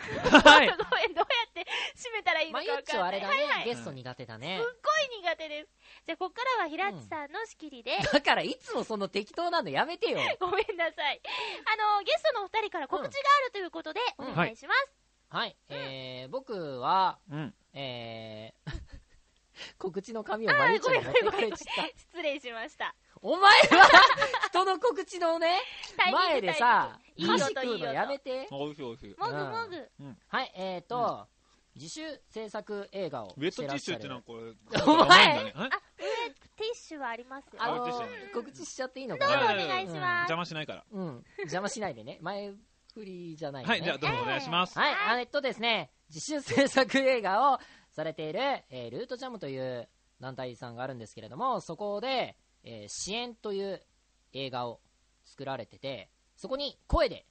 はい。どうやって締めたらいいのかわかんない。ちょあれだはいはい。ね。ゲスト苦手だねすっ。ごい苦手です。じゃあ、ここからは平地さんの仕切りで、だから、いつもその適当なのやめてよ。ごめんなさい。あの、ゲストのお二人から告知があるということで、おうん願いします。はい。えー、僕は、うん。えー、告知の紙をまゆっちょに持ってかれちゃった。失礼しました。お前は、人の告知のね、前でさ、いい箸食うのやめて。おいしいおいしい。もぐもぐ。はい、えーと、自主制作映画をウェットティッシュってなんかこお前れ、甘いんだねえあ、上、ティッシュはありますよ。あのあティッシュね告知しちゃっていいのかどうぞなお願いします。邪魔しないから。うん。邪魔しないでね。前振りじゃないのね。はい、じゃあどうぞお願いします。はい、あえっとですね、自主制作映画をされている、えールートジャムという団体さんがあるんですけれども、そこで、えー支援という映画を作られてて、そこに声で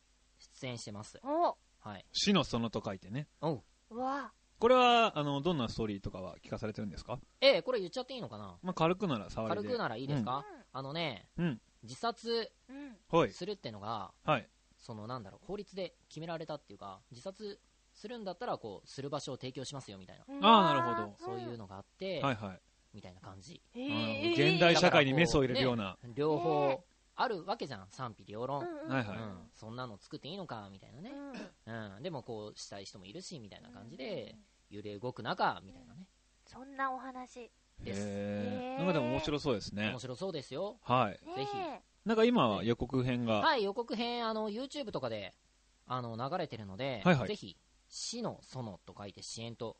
出演してます。おはい。死の園と書いてね。おう。うわこれは、あの、どんなストーリーとかは聞かされてるんですか？えーこれ言っちゃっていいのかな？まあ、軽くなら触りで。軽くならいいですか、あのね、うん。自殺。するってのが、はい。そのなんだろう、法律で決められたっていうか、自殺するんだったら、こう、する場所を提供しますよみたいな、うん。あーなるほどそういうのがあって、はいはい。みたいな感じ。現代社会にメスを入れるような。両方あるわけじゃん、賛否両論。はいはい。うん、そんなの作っていいのかみたいなね、うん。うん、でもこうしたい人もいるしみたいな感じで揺れ動く中みたいなね。そんなお話。です。なんかでも面白そうですね。面。白そうですよ。はい。ねぜひ。えなんか今は予告編が、はい予告編あの YouTube とかであの流れてるので、はいはい。ぜひ「死の園」と書いて支援と、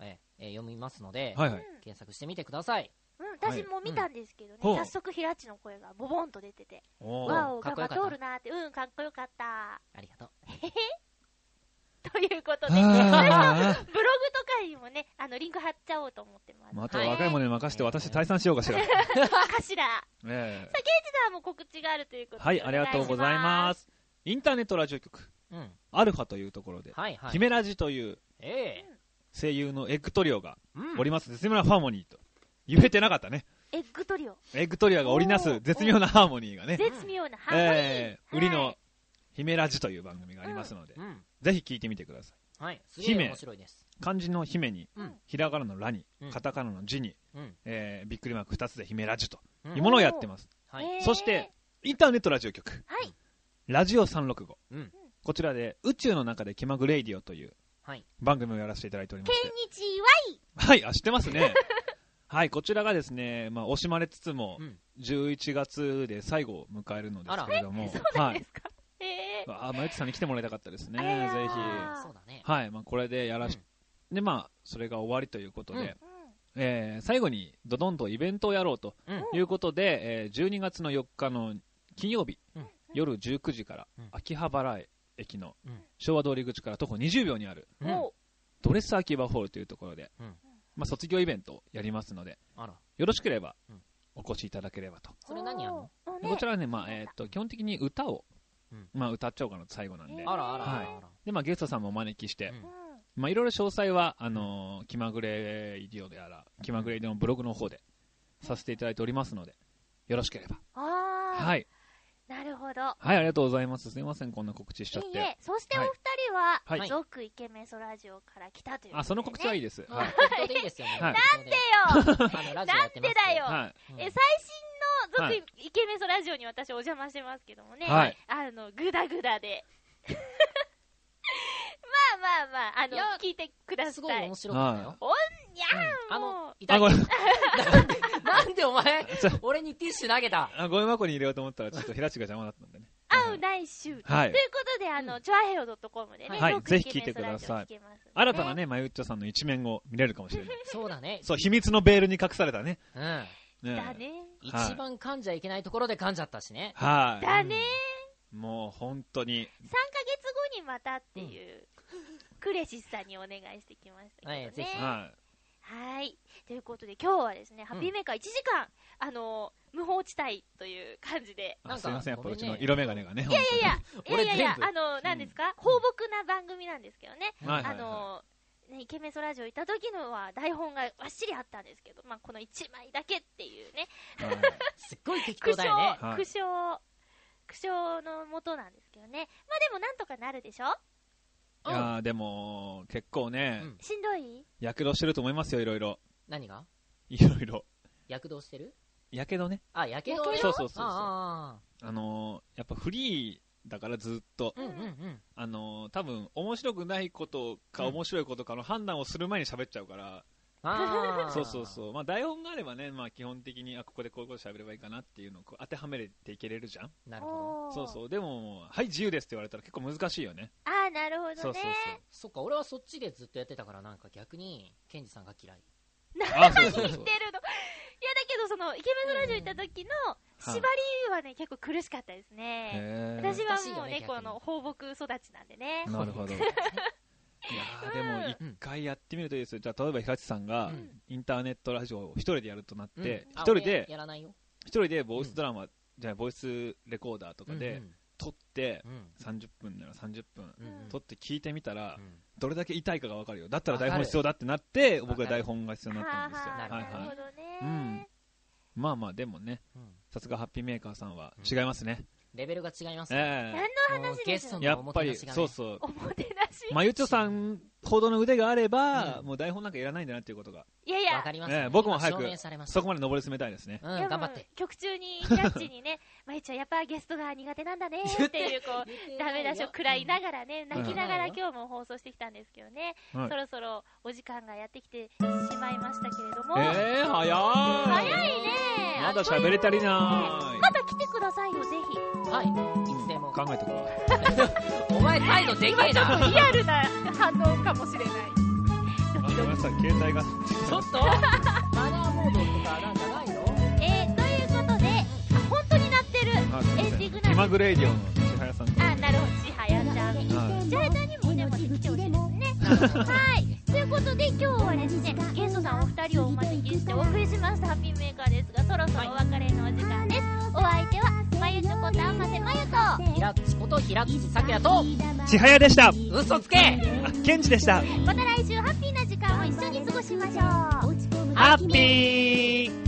ええ読みますので、はいはい。検索してみてください。うん、私も見たんですけどね、ほう。早速平地の声がボボンと出てて、おー。わお、頑張っとるなって、うん、かっこよかった。ありがとう。ということで、ブログとあかにもね、あの、リンク貼っちゃおうと思ってます。ーまた若い者に任せて私退散しようかしら。え かしら。え。さあも告知があるということで。はい、ありがとうございます。インターネットラジオ局、うん。アルファというところで、はいはい。姫ラジという。ええ声優のエッグトリオがうん。おります、絶妙なハーモニーと。言えてなかったね。エッグトリオ。エッグトリオが織りなす絶妙なハーモニーがね、絶妙なハーモニー。えー売りのはい。姫ラジという番組がありますので、うん。ぜひ聞いてみてください。はい。すげえ姫。面白いです。漢字の姫に、うん。ひらがなのらにうん、カタカナの字に、うん。えーびっくりマーク2つで姫ラジと。うん。いうものをやってます。そして、インターネットラジオ局、はい。ラジオ365。うん。こちらで宇宙の中で気まぐレイディオというはい番組をやらせていただいておりまして。日ははい、あ、知ってますね。はい、こちらがですね、まあ、惜しまれつつもう、ん。11月で最後を迎えるのですけれども、そうなんはい。ですか？えー、あ、まゆちさんに来てもらいたかったですね、あらー。ぜあーそうだね。ひ。はい、まあ、これでやらし、で、まあ、それが終わりということで、うん。うん。えー最後にドドンとイベントをやろうとうん。いうことで、えー12月の4日の金曜日、うん。夜19時から、うん。秋葉原駅のうん。昭和通り口から徒歩20秒にあるうん。お。ドレス秋葉ホールというところで、うん。まあ、卒業イベントをやりますので、あら。よろしければうん。お越しいただければと。それ何やんのこちらはね、まあ、えーっと、基本的に歌を、うん。まあ、歌っちゃおうかなと最後なんで。うんあらあらはい。で、まあ、ゲストさんもお招きして、まあ、いろいろ詳細は、あのー気まぐれイディオでやら、気まぐれイディオのブログの方でさせていただいておりますので、よろしければ。あー、はい。なるほど。はい、ありがとうございます。すいません、こんな告知しちゃっいいえて。、そしてお二人は、はい続イケメンソラジオから来たということで、ね。あ、その告知はいいです。まあはい。いいですよね はいよ適当であのラジオやってますなんでだよけどえ、最新のはい続イケメンソラジオに私お邪魔してますけどもね。はいあの、グダグダで。まあまあまあ、あの聞いてください。うんすごい面白かったよおんにゃあーもう、あ、の痛いごめん。なんでなんでお前俺にティッシュ投げた？あ、ゴミ箱に入れようと思ったら、ちょっと平地が邪魔だったんでね。あ会うない週。はいということで、あの、チョアヘオ .com でね、ぜひ聞いてください新たな。ね、まゆっちょさんの一面を見れるかもしれない。そうだね。そう、秘密のベールに隠されたね。うん。ねだね。はい一番噛んじゃいけないところで噛んじゃったしね。はだね。い。もう本当に。3ヶ月後にまたっていう、クレシスさんにお願いしてきましたけどね。はいぜひははい。ということで、今日はですね、ハッピーメーカー1時間、あの、無法地帯という感じで。い。なんかあすいません、やっぱうちの色眼鏡がね。いいやいやいや、いや俺いやいやあの、何ですか、放牧な番組なんですけどね。はいはいはいあの、ね、イケメンソラジオ行った時のは台本がわっしりあったんですけど、まあ、この1枚だけっていうね、はい すっごい適苦笑、当だよね。はい苦笑、苦笑のもとなんですけどね。まあでもなんとかなるでしょ？いやーでも、結構ねうん、しんどい？躍動してると思いますよ、いろいろ。何が？いろいろ。躍動してる？やけどね。あ、やけど？そうそうそうそう。ああのー、やっぱフリーだからずっとあ、、うんうんうん。あのー、多分面白くないことかうん面白いことかの判断をする前に喋っちゃうから、ああ。そうそうそう。まあ台本があればね、まあ基本的に、あ、ここでこういうこと喋ればいいかなっていうのをこう当てはめていけれるじゃんなるほど。そうそう。でも、はい、自由ですって言われたら結構難しいよね。ああ、なるほどね。そうそうそっか、俺はそっちでずっとやってたから、なんか逆に、ケンジさんが嫌い。そう。あ、そうそうそう言って。るの。いや、だけど、その、イケメンソラジオ行った時の縛りはね、結構苦しかったですね。私はもうね、この放牧育ちなんでね。なるほど。いやーでも一回やってみるといいですよ。じゃあ、例えば平地さんがうんインターネットラジオを一人でやるとなって、うんあ一人で俺、やらないよ。一人でボイスドラマ、じゃあボイスレコーダーとかでうん撮って、うん、うん30分なら30分、うん撮って聞いてみたらう、んどれだけ痛いかが分かるよ。だったら台本必要だってなって、僕は台本が必要になったんですよ。はいはいなるほ。どね。うんまあまあ、でもね、うんさすがハッピーメーカーさんは違いますね。レベルが違いますね。え何の話もうゲストですえやのおもっぱり、てなしがねそうそう。まゆちょさんほどの腕があれば、うん。もう台本なんかいらないんだなっていうことが、いやいや。わか、ります。よねええ僕も早くそこまで上り詰めたいですね。うん、頑張って。曲中に、キャッチにね、まゆちゃんやっぱゲストが苦手なんだねっていう、こう、ダメ出しを食らいながらね、泣きながら今日も放送してきたんですけどね、はい。そろそろお時間がやってきてしまいましたけれども、えー、早い。早いね。まだ喋り足りない。また来てくださいよ、ぜはい。考えてくわ。お前態度でけえな。ひ。リアルな反応かもしれない。あごめんなさい、携帯が。ちょっとマナーモードとかなんかないの？えー、ということで、あ、本当になってる。エンディングな気まぐれイディオの千早さんあ、なるほど、ちはやちゃん。はいちゃんにもね、また来てほしいですね。はい。ということで、今日はですね、ゲストさんお二人をお招きしてお送りしましたハッピーメーカーですが、そろそろお別れのお時間です。お相手は、まゆちょことあませまゆと、ひらっちことひらっちさくやと、千早でした。嘘つけ。あ、ケンジでした。また来週ハッピーな時間を一緒に過ごしましょう。ハッピー